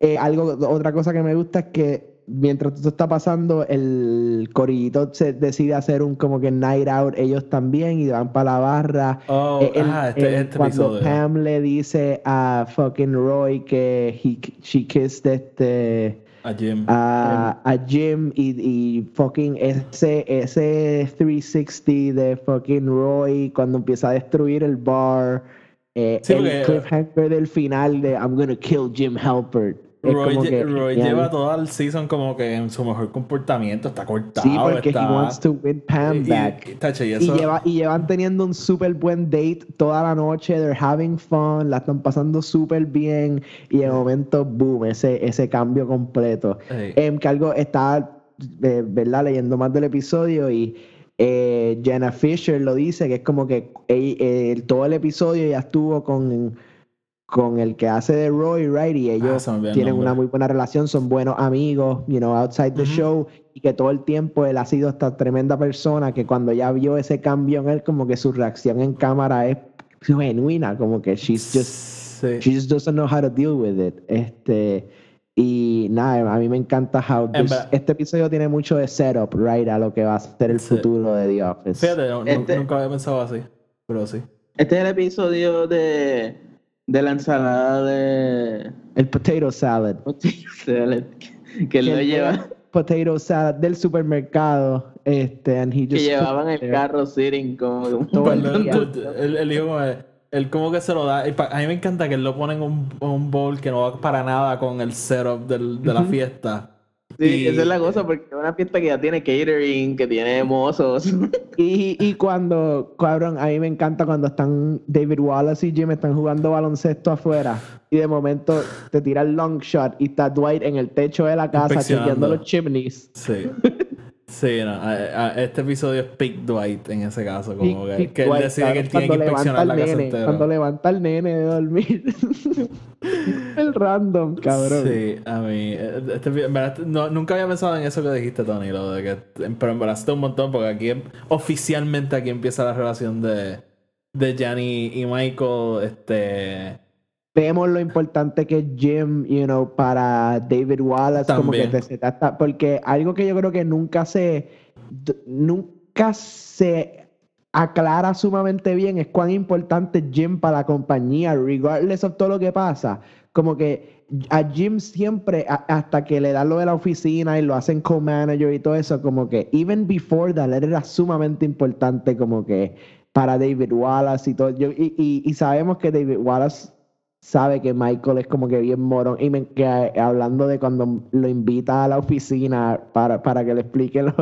eh, algo, otra cosa que me gusta es que mientras todo está pasando, el corillito se decide hacer un como que night out ellos también y van para la barra. Oh, eh, este, este cuando Pam le dice a fucking Roy que he, she kissed este a Jim, a, Jim y, y, fucking ese ese 360 de fucking Roy cuando empieza a destruir el bar. Eh, el cliffhanger del final de I'm gonna kill Jim Halpert. Roy, lleva toda el season como que en su mejor comportamiento, está cortado. Sí, porque he wants to win Pam back. Y, lleva, y, llevan teniendo un súper buen date toda la noche, they're having fun, la están pasando súper bien y de momento, boom, ese, ese cambio completo. Em, que algo está, eh, ¿verdad? Leyendo más del episodio y eh, Jenna Fisher lo dice, que es como que eh, todo el episodio ya estuvo con con el que hace de Roy, right? Y ellos ah, tienen una muy buena relación, son buenos amigos, you know, outside the show, y que todo el tiempo él ha sido esta tremenda persona que cuando ya vio ese cambio en él, como que su reacción en cámara es genuina, como que she's just, she just doesn't know how to deal with it. Este, y nada, a mí me encanta how este episodio tiene mucho de setup, right, a lo que va a ser el futuro de The Office. Fíjate, este nunca había pensado así, pero sí. Este es el episodio de de la ensalada de. El potato salad. Potato salad. Que, lo lleva. Potato salad del supermercado. Este, and he just que llevaban el carro sitting como todo el día. El, el hijo él como que se lo da. A mí me encanta que él lo pone en un, un bowl que no va para nada con el setup del, de la fiesta. Sí, esa es la cosa, porque es una fiesta que ya tiene catering, que tiene mozos. Y, y cuando, cabrón, a mí me encanta cuando están David Wallace y Jim están jugando baloncesto afuera y de momento te tira el long shot y está Dwight en el techo de la casa chequeando los chimneys. Sí. Sí, no, este episodio es Pick Dwight en ese caso, como que, que él decide que él tiene que inspeccionar la casa entera. Cuando levanta al nene de dormir. el random, cabrón. Sí, a mí, este, no, nunca había pensado en eso que dijiste, Tony, lo de que, pero embarazaste un montón porque aquí oficialmente aquí empieza la relación de, de Gianni y Michael, este vemos lo importante que es Jim, you know, para David Wallace, como que te, porque algo que yo creo que nunca se, nunca se aclara sumamente bien es cuán importante es Jim para la compañía, regardless of todo lo que pasa. Como que a Jim siempre, hasta que le dan lo de la oficina y lo hacen co-manager y todo eso, como que even before that, era sumamente importante como que para David Wallace y todo. y, y sabemos que David Wallace sabe que Michael es como que bien morón. Y me, que, hablando de cuando lo invita a la oficina para, para que le explique lo,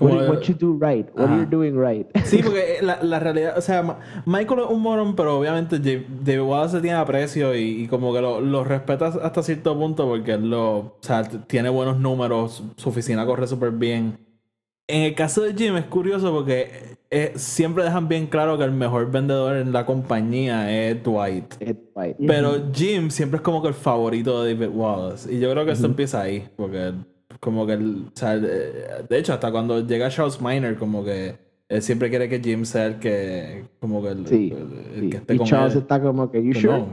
what, you do right, what you're doing right. Sí, porque la, la, realidad, o sea, Michael es un morón, pero obviamente David Wallace tiene aprecio y, y como que lo, lo, respeta hasta cierto punto porque él lo, o sea, tiene buenos números, su oficina corre súper bien. En el caso de Jim es curioso porque eh, siempre dejan bien claro que el mejor vendedor en la compañía es Dwight. Pero Jim siempre es como que el favorito de David Wallace. Y yo creo que eso empieza ahí. Porque como que, o sea, de hecho, hasta cuando llega Charles Miner, como que él siempre quiere que Jim sea el que, como que el, sí, que esté y Charles está como que, you sure?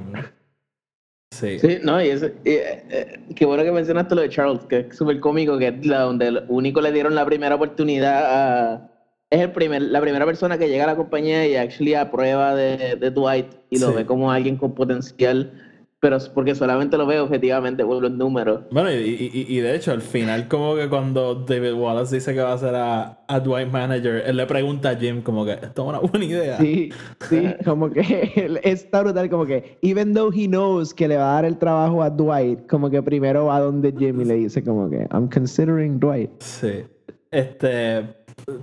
Sí. sí, no, y, es, eh, qué bueno que mencionaste lo de Charles, que es súper cómico, que es la donde el único le dieron la primera oportunidad a, es el primer, la primera persona que llega a la compañía y actually aprueba de, de Dwight y lo ve como alguien con potencial. Pero porque solamente lo veo objetivamente por los números. Bueno, y, de hecho, al final, como que cuando David Wallace dice que va a ser a, a, Dwight Manager, él le pregunta a Jim, como que esto es una buena idea. Sí, sí, como que está brutal, como que, even though he knows que le va a dar el trabajo a Dwight, como que primero va donde Jim y le dice, como que, I'm considering Dwight. Sí. Este,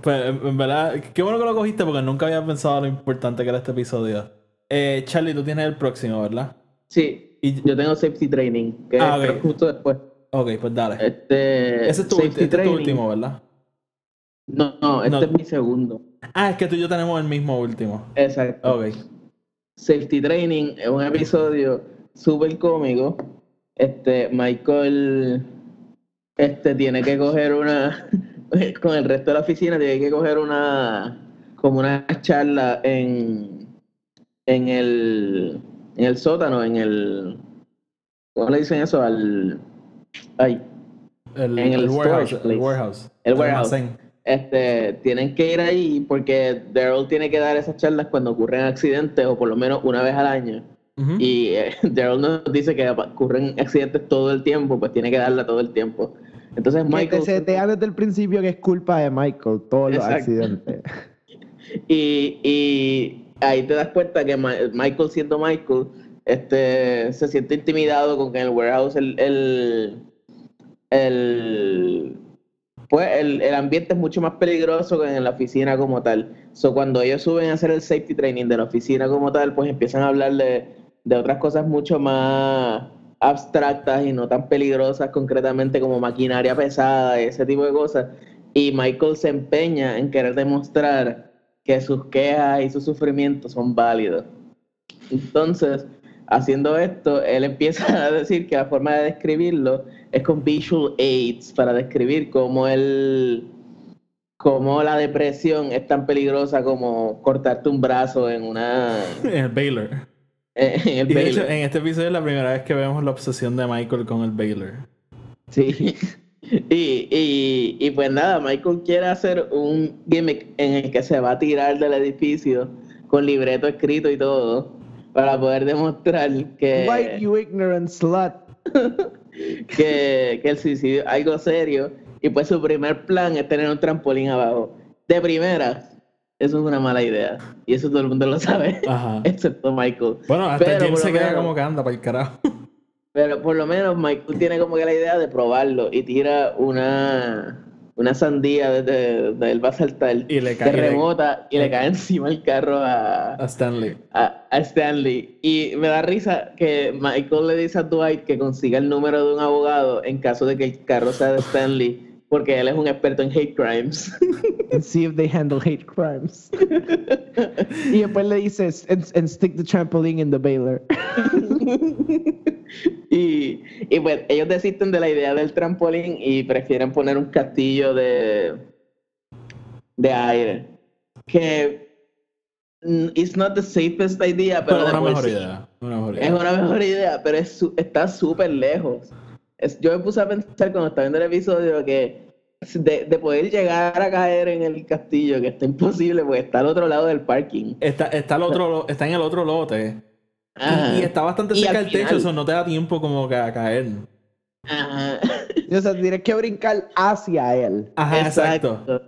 pues en verdad, qué bueno que lo cogiste porque nunca había pensado lo importante que era este episodio. Eh, Charlie, tú tienes el próximo, ¿verdad? Sí, y yo tengo safety training, que ah, es justo después. Ok, pues dale. Este, Ese es tu, este tu último, ¿verdad? No, no, este es mi segundo. Ah, es que tú y yo tenemos el mismo último. Exacto. Ok. Safety Training es un episodio súper cómico. Este, Michael este, tiene que coger una, con el resto de la oficina, tiene que coger una, como una charla en, en el, en el sótano, en el. ¿Cómo le dicen eso? Al. Ay. El, en el, warehouse, el warehouse. El warehouse. Este, tienen que ir ahí porque Daryl tiene que dar esas charlas cuando ocurren accidentes o por lo menos una vez al año. Y eh, Daryl nos dice que ocurren accidentes todo el tiempo, pues tiene que darla todo el tiempo. Entonces Michael... se te desde el principio que es culpa de Michael, todos los accidentes. y, y ahí te das cuenta que Michael siendo Michael, este, se siente intimidado con que en el warehouse el, el, pues el, ambiente es mucho más peligroso que en la oficina como tal. So, cuando ellos suben a hacer el safety training de la oficina como tal, pues empiezan a hablar de, de otras cosas mucho más abstractas y no tan peligrosas concretamente como maquinaria pesada y ese tipo de cosas. Y Michael se empeña en querer demostrar que sus quejas y sus sufrimientos son válidos. Entonces, haciendo esto, él empieza a decir que la forma de describirlo es con visual aids para describir cómo el cómo la depresión es tan peligrosa como cortarte un brazo en una en el Baylor. En el de hecho, en este episodio es la primera vez que vemos la obsesión de Michael con el Baylor. Sí. Y, y, y, pues nada, Michael quiere hacer un gimmick en el que se va a tirar del edificio con libreto escrito y todo para poder demostrar que. White, you ignorant slut. que, que el suicidio es algo serio y pues su primer plan es tener un trampolín abajo. De primera, eso es una mala idea. Y eso todo el mundo lo sabe, excepto Michael. Bueno, hasta Jim se queda como que anda para el carajo. Pero por lo menos Michael tiene como que la idea de probarlo y tira una, una sandía desde donde él va a saltar. Y le cae. remota y le, cae encima el carro a, a Stanley. A, a, Stanley. Y me da risa que Michael le dice a Dwight que consiga el número de un abogado en caso de que el carro sea de Stanley. Porque él es un experto en hate crimes. And see if they handle hate crimes. y después le dices, and, stick the trampoline in the baler. y, y pues ellos desisten de la idea del trampolín y prefieren poner un castillo de, de aire. Que mm, it's not the safest idea, pero, una, mejor idea, Es una mejor idea, pero es está súper lejos. yo me puse a pensar cuando estaba viendo el episodio que de, de, poder llegar a caer en el castillo, que está imposible porque está al otro lado del parking. Está, está, al otro, está en el otro lote. Y, está bastante cerca del techo, eso no te da tiempo como que a caer. Ajá. o sea, tienes que brincar hacia él. Ajá, exacto.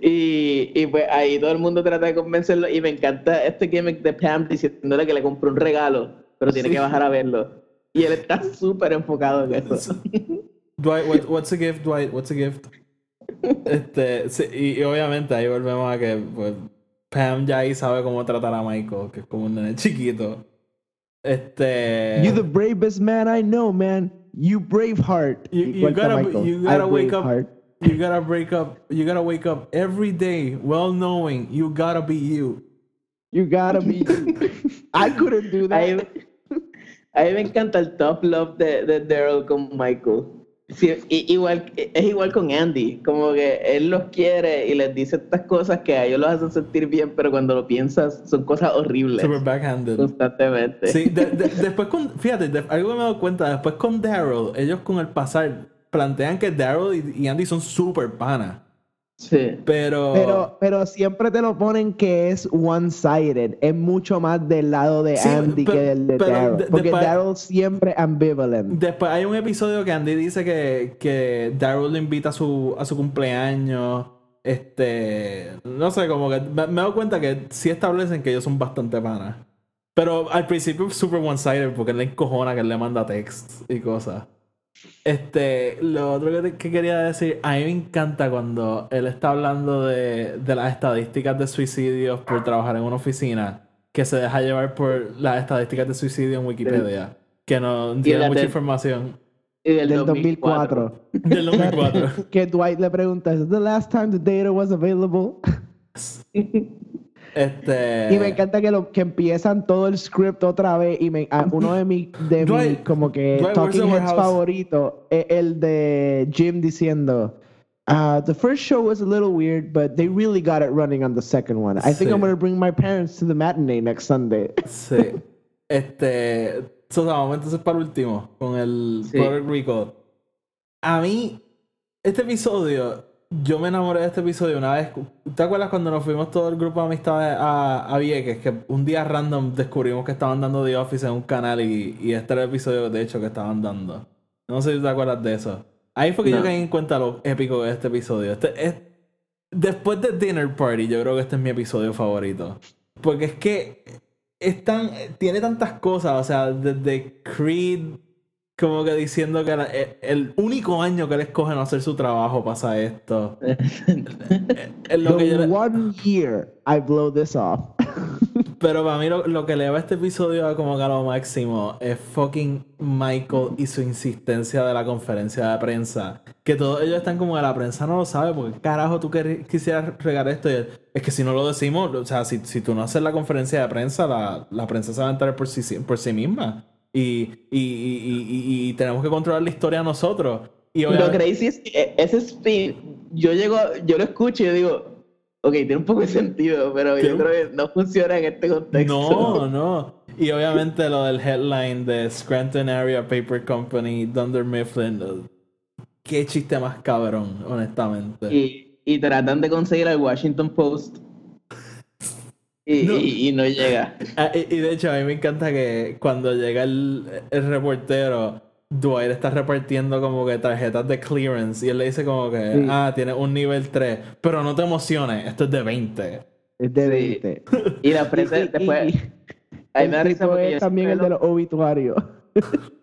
y, y pues ahí todo el mundo trata de convencerlo. Y me encanta este gimmick de Pam diciéndole que le compró un regalo, pero tiene que bajar a verlo. Y él está súper enfocado en eso. Dwight, what's a gift, Dwight? What's a gift? Este, y, obviamente ahí volvemos a que pues, Pam ya ahí sabe cómo tratar a Michael, que es como un nene chiquito. Este. You're the bravest man I know, man. You brave heart. You, you gotta, you gotta wake up. Heart. You gotta break up. You gotta wake up every day, well knowing you gotta be you. You gotta be you. I couldn't do that. A mí, me encanta el tough love de, de Daryl con Michael. Sí, igual, es igual con Andy, como que él los quiere y les dice estas cosas que a ellos los hacen sentir bien, pero cuando lo piensas son cosas horribles. Super backhanded. Constantemente. Sí, después con, fíjate, algo que me he dado cuenta, después con Daryl, ellos con el pasar plantean que Daryl y, Andy son super panas. Sí. Pero... pero... Pero siempre te lo ponen que es one-sided. Es mucho más del lado de Andy que del de Daryl. Porque Daryl siempre ambivalent. Después hay un episodio que Andy dice que, que Daryl le invita a su, a su cumpleaños. Este. No sé, como que me, he dado cuenta que sí establecen que ellos son bastante panas. Pero al principio es super one-sided porque él le encojona que él le manda texts y cosas. Este, lo otro que, quería decir, a mí me encanta cuando él está hablando de, de, las estadísticas de suicidios por trabajar en una oficina, que se deja llevar por las estadísticas de suicidio en Wikipedia, que no tiene mucha información. Y del, 2004. Del 2004. que Dwight le pregunta, ¿Es the last time the data was available? Este... Y me encanta que, lo, que empiezan todo el script otra vez y me, uno de mis de como que talking heads favoritos es el de Jim diciendo uh, the first show was a little weird, but they really got it running on the second one. I think I'm going to bring my parents to the matinee next Sunday. Sí. Este, so, vamos entonces para el último con el sí. Puerto Rico. A mí este episodio yo me enamoré de este episodio una vez. ¿Te acuerdas cuando nos fuimos todo el grupo de amistades a, a Vieques? Que un día random descubrimos que estaban dando The Office en un canal y, y este era el episodio de hecho que estaban dando. No sé si te acuerdas de eso. Ahí fue que yo caí en cuenta lo épico de este episodio. Este es, después de Dinner Party, yo creo que este es mi episodio favorito. Porque es que es tan, tiene tantas cosas, o sea, desde Creed como que diciendo que eh, el, único año que él escoge no hacer su trabajo pasa esto. es lo que one year I blow this off. Pero para mí lo, que le va a este episodio a como que a lo máximo es fucking Michael y su insistencia de la conferencia de prensa. Que todos ellos están como que la prensa no lo sabe porque carajo tú quisieras regar esto. Y es que si no lo decimos, o sea, si, si tú no haces la conferencia de prensa, la, la prensa se va a enterar por sí, por sí misma. Y, y, y, y, tenemos que controlar la historia nosotros. Y Lo crazy es que e, ese spin, yo llego, yo lo escucho y yo digo, ok, tiene un poco de sentido, pero yo creo que no funciona en este contexto. No, no. Y obviamente lo del headline de Scranton Area Paper Company, Dunder Mifflin, qué chiste más cabrón, honestamente. Y, y tratan de conseguir al Washington Post y no, llega. Ah, y, de hecho, a mí me encanta que cuando llega el, reportero, Dwight está repartiendo como que tarjetas de clearance y él le dice como que, ah, tiene un nivel 3, pero no te emociones, esto es de 20. Es de 20. Y la prensa después... ahí me da risa porque también el de los obituarios.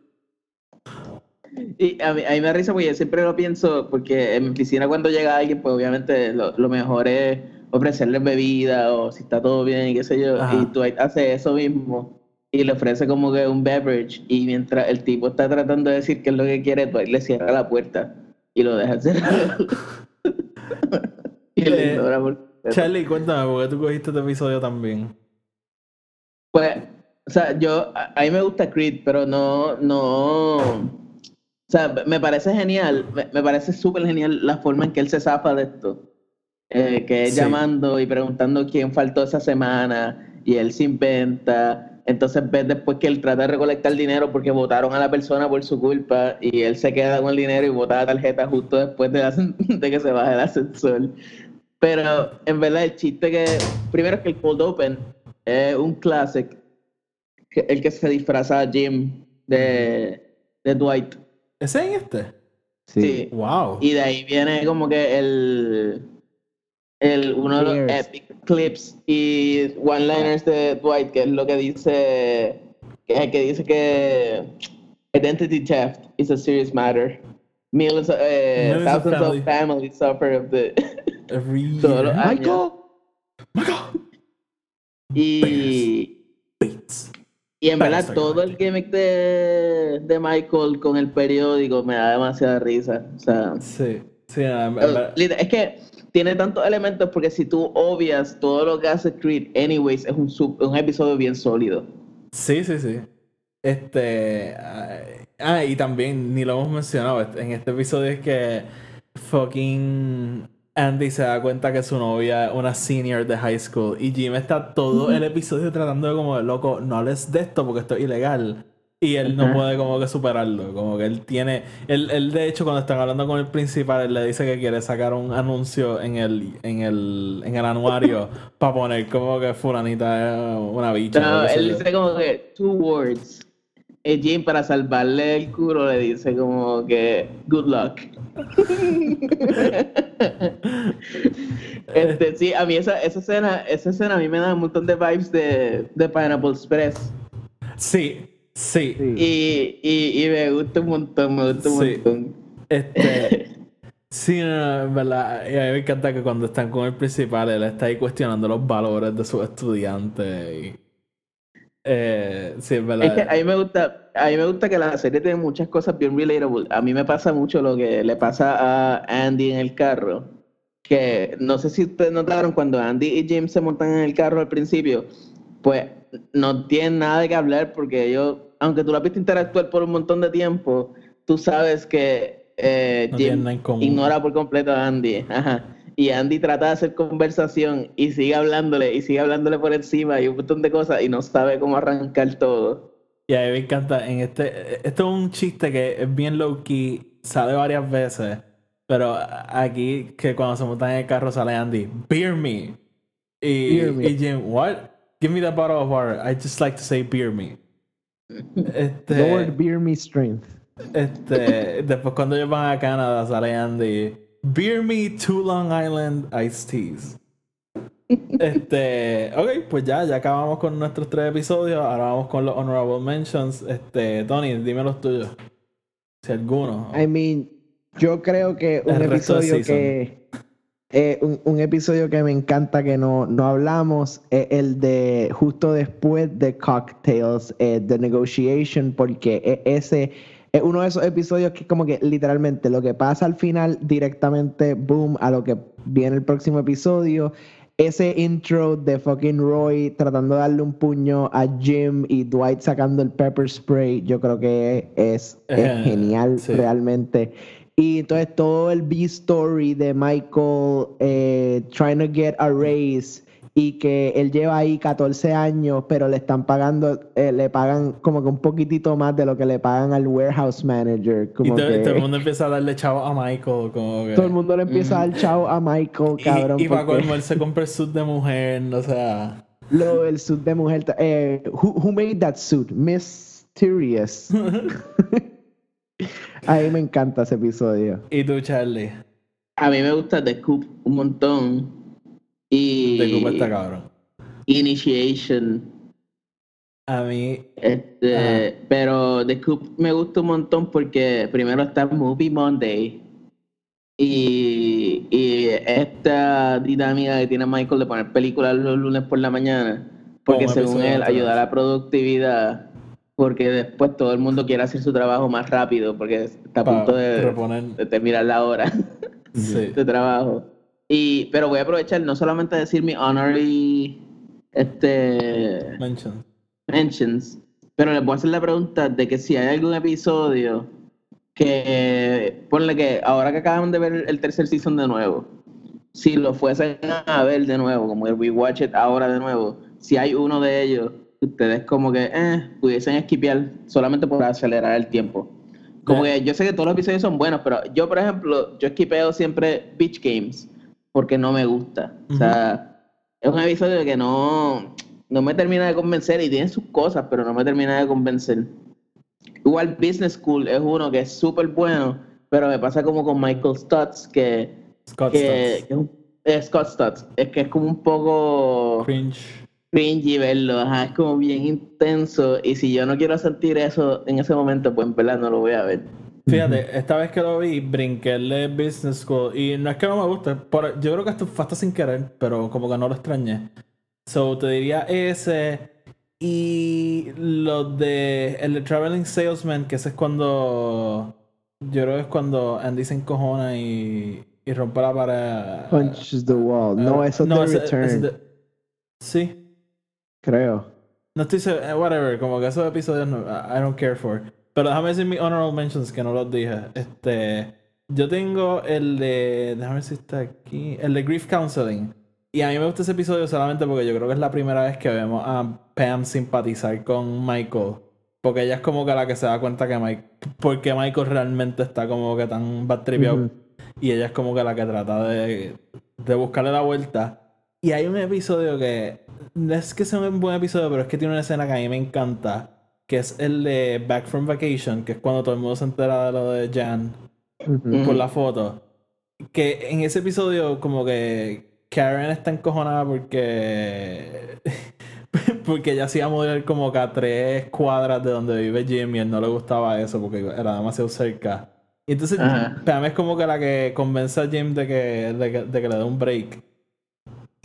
Y a mí, a mí, me da risa porque yo siempre lo pienso, porque en mi oficina cuando llega alguien, pues obviamente lo, lo mejor es ofrecerle bebida o si está todo bien y qué sé yo. Y tú hace eso mismo y le ofrece como que un beverage y mientras el tipo está tratando de decir qué es lo que quiere, tú le cierra la puerta y lo deja cerrado. y le ignora por Charlie, cuéntame, ¿por qué tú cogiste este episodio también? Pues, o sea, yo, a, mí me gusta Creed, pero no, no, o sea, me parece genial, me, me parece súper genial la forma en que él se zafa de esto. Eh, que es llamando y preguntando quién faltó esa semana y él se inventa. Entonces ves después que él trata de recolectar dinero porque votaron a la persona por su culpa y él se queda con el dinero y vota la tarjeta justo después de, de que se baje el ascensor. Pero en verdad el chiste que, primero es que el Cold Open es un classic, el que se disfraza a Jim de, de Dwight. ¿Es en este? sí. Wow. Y de ahí viene como que el el, uno de los epic clips y one-liners de Dwight, que es lo que dice, que, que dice que identity theft is a serious matter. Millions, uh, thousands of, families suffer of the every year. Michael, Michael. Y Bates. Y en verdad todo el gimmick de, de Michael con el periódico me da demasiada risa. O sea, sí, sí, es que tiene tantos elementos porque si tú obvias todo lo que hace Creed, anyways, es un, un episodio bien sólido. Sí, sí, sí. Este. Ah, y también, ni lo hemos mencionado, en este episodio es que fucking Andy se da cuenta que su novia es una senior de high school y Jim está todo el episodio tratando de como, loco, no hables de esto porque esto es ilegal. Y él no puede como que superarlo. Como que él tiene. Él, él, de hecho, cuando están hablando con el principal, él le dice que quiere sacar un anuncio en el, en el, en el anuario para poner como que fulanita es una bicha. No, él dice como que two words. Y Jim para salvarle el culo le dice como que good luck. este, sí, a mí esa, esa escena, esa escena a mí me da un montón de vibes de, de Pineapple Express. Sí, sí. Y, y, y, me gusta un montón, me gusta un montón. Este. Sí, no, verdad. Y a mí me encanta que cuando están con el principal, él está ahí cuestionando los valores de sus estudiantes. Y, eh, sí, es verdad. Es que a mí me gusta, a mí me gusta que la serie tiene muchas cosas bien relatable. A mí me pasa mucho lo que le pasa a Andy en el carro. Que no sé si ustedes notaron cuando Andy y Jim se montan en el carro al principio, pues no tienen nada de qué hablar porque ellos, aunque tú la has visto interactuar por un montón de tiempo, tú sabes que eh, Jim ignora por completo a Andy. Y Andy trata de hacer conversación y sigue hablándole y sigue hablándole por encima y un montón de cosas y no sabe cómo arrancar todo. Y a mí me encanta, en este, esto es un chiste que es bien low key, sale varias veces, pero aquí que cuando se montan en el carro sale Andy, beer me. Y, y Jim, what? Give me that bottle of water. I just like to say beer me. Este, Lord beer me strength. Este, después cuando ellos van a Canadá sale Andy. Beer me two Long Island iced teas. Este, ok, pues ya, ya acabamos con nuestros tres episodios. Ahora vamos con los honorable mentions. Este, Tony, dime los tuyos. Si alguno. I mean, yo creo que un episodio que eh, un, episodio que me encanta que no, no hablamos es el de justo después de Cocktails, eh, The Negotiation, porque e, ese es uno de esos episodios que como que literalmente lo que pasa al final directamente, boom, a lo que viene el próximo episodio. Ese intro de fucking Roy tratando de darle un puño a Jim y Dwight sacando el pepper spray, yo creo que es, genial realmente. Y entonces todo el B-story de Michael eh, trying to get a raise y que él lleva ahí 14 años, pero le están pagando, eh, le pagan como que un poquitito más de lo que le pagan al warehouse manager. Como y todo, el mundo empieza a darle chavo a Michael. Como Todo el mundo le empieza a dar chavo a Michael, cabrón. Y, para colmo él se compra el suit de mujer, o sea... Lo del suit de mujer. Eh, who, made that suit? Mysterious. a mí me encanta ese episodio. ¿Y tú, Charlie? A mí me gusta The Coop un montón. Y. está cabrón. Initiation. A mí. Este, Pero The Coop me gusta un montón porque primero está Movie Monday. Y, y esta dinámica que tiene Michael de poner películas los lunes por la mañana. Porque según él ayuda a la productividad. Porque después todo el mundo quiere hacer su trabajo más rápido. Porque está a punto de, de terminar la hora de trabajo. Y, pero voy a aprovechar no solamente a decir mi honorary este, mentions. mentions, pero les voy a hacer la pregunta de que si hay algún episodio que, ponle que ahora que acaban de ver el tercer season de nuevo, si lo fuesen a ver de nuevo, como el We Watch It ahora de nuevo, si hay uno de ellos ustedes como que eh, pudiesen esquipear solamente por acelerar el tiempo. Como que yo sé que todos los episodios son buenos, pero yo, por ejemplo, yo esquipeo siempre Beach Games porque no me gusta. O sea, es un episodio que no, no me termina de convencer y tiene sus cosas, pero no me termina de convencer. Igual Business School es uno que es súper bueno, pero me pasa como con Michael Stutz, que, Scott que, es, eh, Scott Stutz, es que es como un poco cringe cringy verlo, es como bien intenso y si yo no quiero sentir eso en ese momento, pues en verdad no lo voy a ver. Fíjate, esta vez que lo vi, brinqué el Business School. Y no es que no me guste. yo creo que esto fue hasta sin querer, pero como que no lo extrañé. So, te diría ese. Y lo de el de Traveling Salesman, que ese es cuando. Yo creo que es cuando Andy se encojona y, y rompe la pared. Punches the wall. No, eso es no, The Return. Sí. Creo. No estoy seguro. Eh, whatever. Como que esos episodios no, I don't care for. Pero déjame decir mis honorable mentions que no los dije. Este, yo tengo el de, déjame ver si está aquí, el de Grief Counseling. Y a mí me gusta ese episodio solamente porque yo creo que es la primera vez que vemos a Pam simpatizar con Michael. Porque ella es como que la que se da cuenta que Mike. Porque Michael realmente está como que tan bad Y ella es como que la que trata de, de buscarle la vuelta. Y hay un episodio que. No es que sea un buen episodio, pero es que tiene una escena que a mí me encanta. Que es el de Back from Vacation, que es cuando todo el mundo se entera de lo de Jan por la foto. Que en ese episodio, como que Karen está encojonada porque. porque ella hacía modelar como que a tres cuadras de donde vive Jim y él no le gustaba eso porque era demasiado cerca. Y entonces, Pam es como que la que convence a Jim de que, de que, de que le dé un break.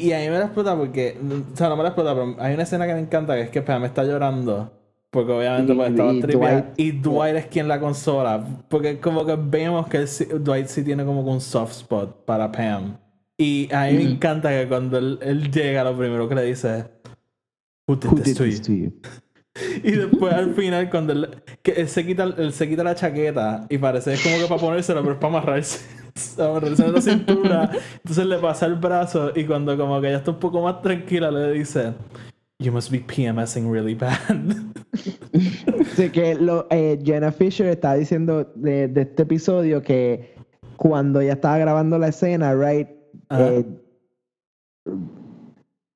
Y a mí me la explota porque. O sea, no me la explota, pero hay una escena que me encanta que es que Pam está llorando. Porque obviamente pues, estaba Dwight, y Dwight es quien la consola. Porque como que vemos que Dwight sí tiene como un soft spot para Pam. Y a mí me encanta que cuando él, llega, lo primero que le dice es: Who did, this, to you? y después al final, cuando él, que él se, quita, él se quita la chaqueta y parece es como que para ponérsela, pero es para amarrarse amarrarse en la cintura. Entonces le pasa el brazo y cuando como que ella está un poco más tranquila le dice, You must be PMSing really bad. Sí, que lo, eh, Jenna Fisher está diciendo de, de, este episodio que cuando ella estaba grabando la escena, right, eh,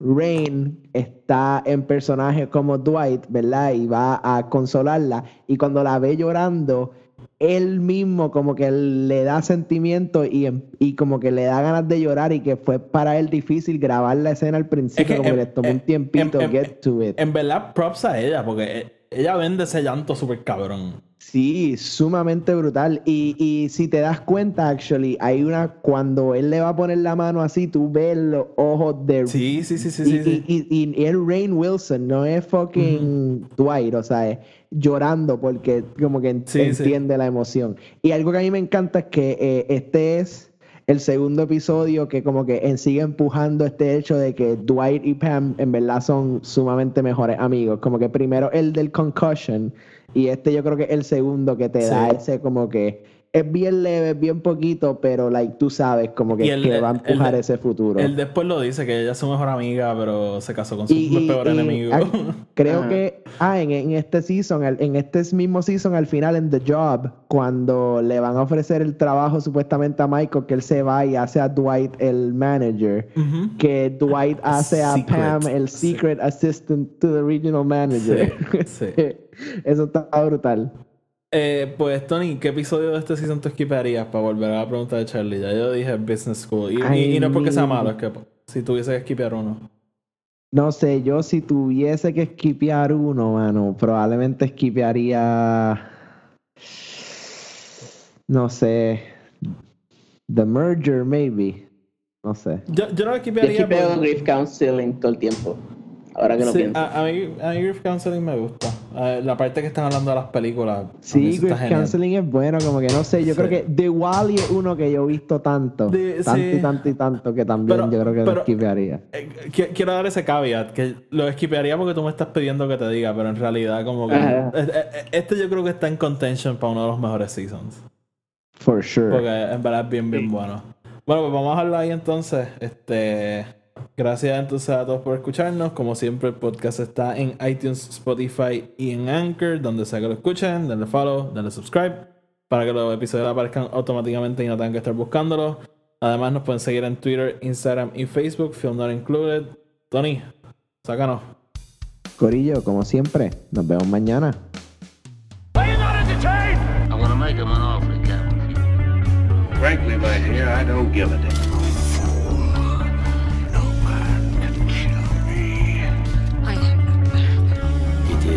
Rain está en personaje como Dwight, ¿verdad? Y va a consolarla. Y cuando la ve llorando, él mismo como que le da sentimiento y, y, como que le da ganas de llorar y que fue para él difícil grabar la escena al principio, como que le tomó un tiempito get to it. En verdad, props a ella, porque ella vende ese llanto súper cabrón. Sí, sumamente brutal. Y, y, si te das cuenta, actually, hay una. Cuando él le va a poner la mano así, tú ves los ojos de. Sí, sí, sí, sí. Y, sí, y, y, y es Rain Wilson, no es fucking Dwight, o sea, es llorando porque como que entiende la emoción. Y algo que a mí me encanta es que eh, este es el segundo episodio que como que sigue empujando este hecho de que Dwight y Pam en verdad son sumamente mejores amigos. Como que primero el del concussion y este yo creo que es el segundo que te da ese como que es bien leve, es bien poquito, pero like tú sabes como que, que va a empujar ese futuro. Él después lo dice que ella es su mejor amiga, pero se casó con su peor enemigo. creo que ah, en, en, este season, en este mismo season al final en The Job, cuando le van a ofrecer el trabajo supuestamente a Michael, que él se va y hace a Dwight el manager, que Dwight hace a Pam el secret assistant to the regional manager. Sí, Eso está brutal. Eh, pues, Tony, ¿qué episodio de este season te esquipearías para volver a la pregunta de Charlie? Ya yo dije Business School. Y, no es porque sea malo, es que si tuviese que esquipear uno. No sé, yo si tuviese que esquipear uno, mano, probablemente esquipearía. No sé. The Merger, maybe. No sé. Yo, yo no esquipearía. Yo esquipeo Grief Counseling todo el tiempo. Ahora que no pienso. A, a, mí, a Grief Counseling me gusta. la parte que están hablando de las películas. Sí, Grief Counseling es bueno, como que no sé. Yo creo que The Wally es uno que yo he visto tanto. tanto y tanto y tanto que también yo creo que lo esquipearía. Eh, quiero dar ese caveat, que lo esquipearía porque tú me estás pidiendo que te diga, pero en realidad, como que. Eh, eh, este yo creo que está en contention para uno de los mejores seasons. For sure. Porque en verdad es bien, bien bueno. Bueno, pues vamos a hablar ahí entonces. Este. Gracias entonces a todos por escucharnos. Como siempre, el podcast está en iTunes, Spotify y en Anchor, donde sea que lo escuchen. Denle follow, denle subscribe para que los episodios aparezcan automáticamente y no tengan que estar buscándolos. Además, nos pueden seguir en Twitter, Instagram y Facebook, Film Not Included. Tony, sácanos. Corillo, como siempre, nos vemos mañana. Frankly, my dear, I don't give a damn.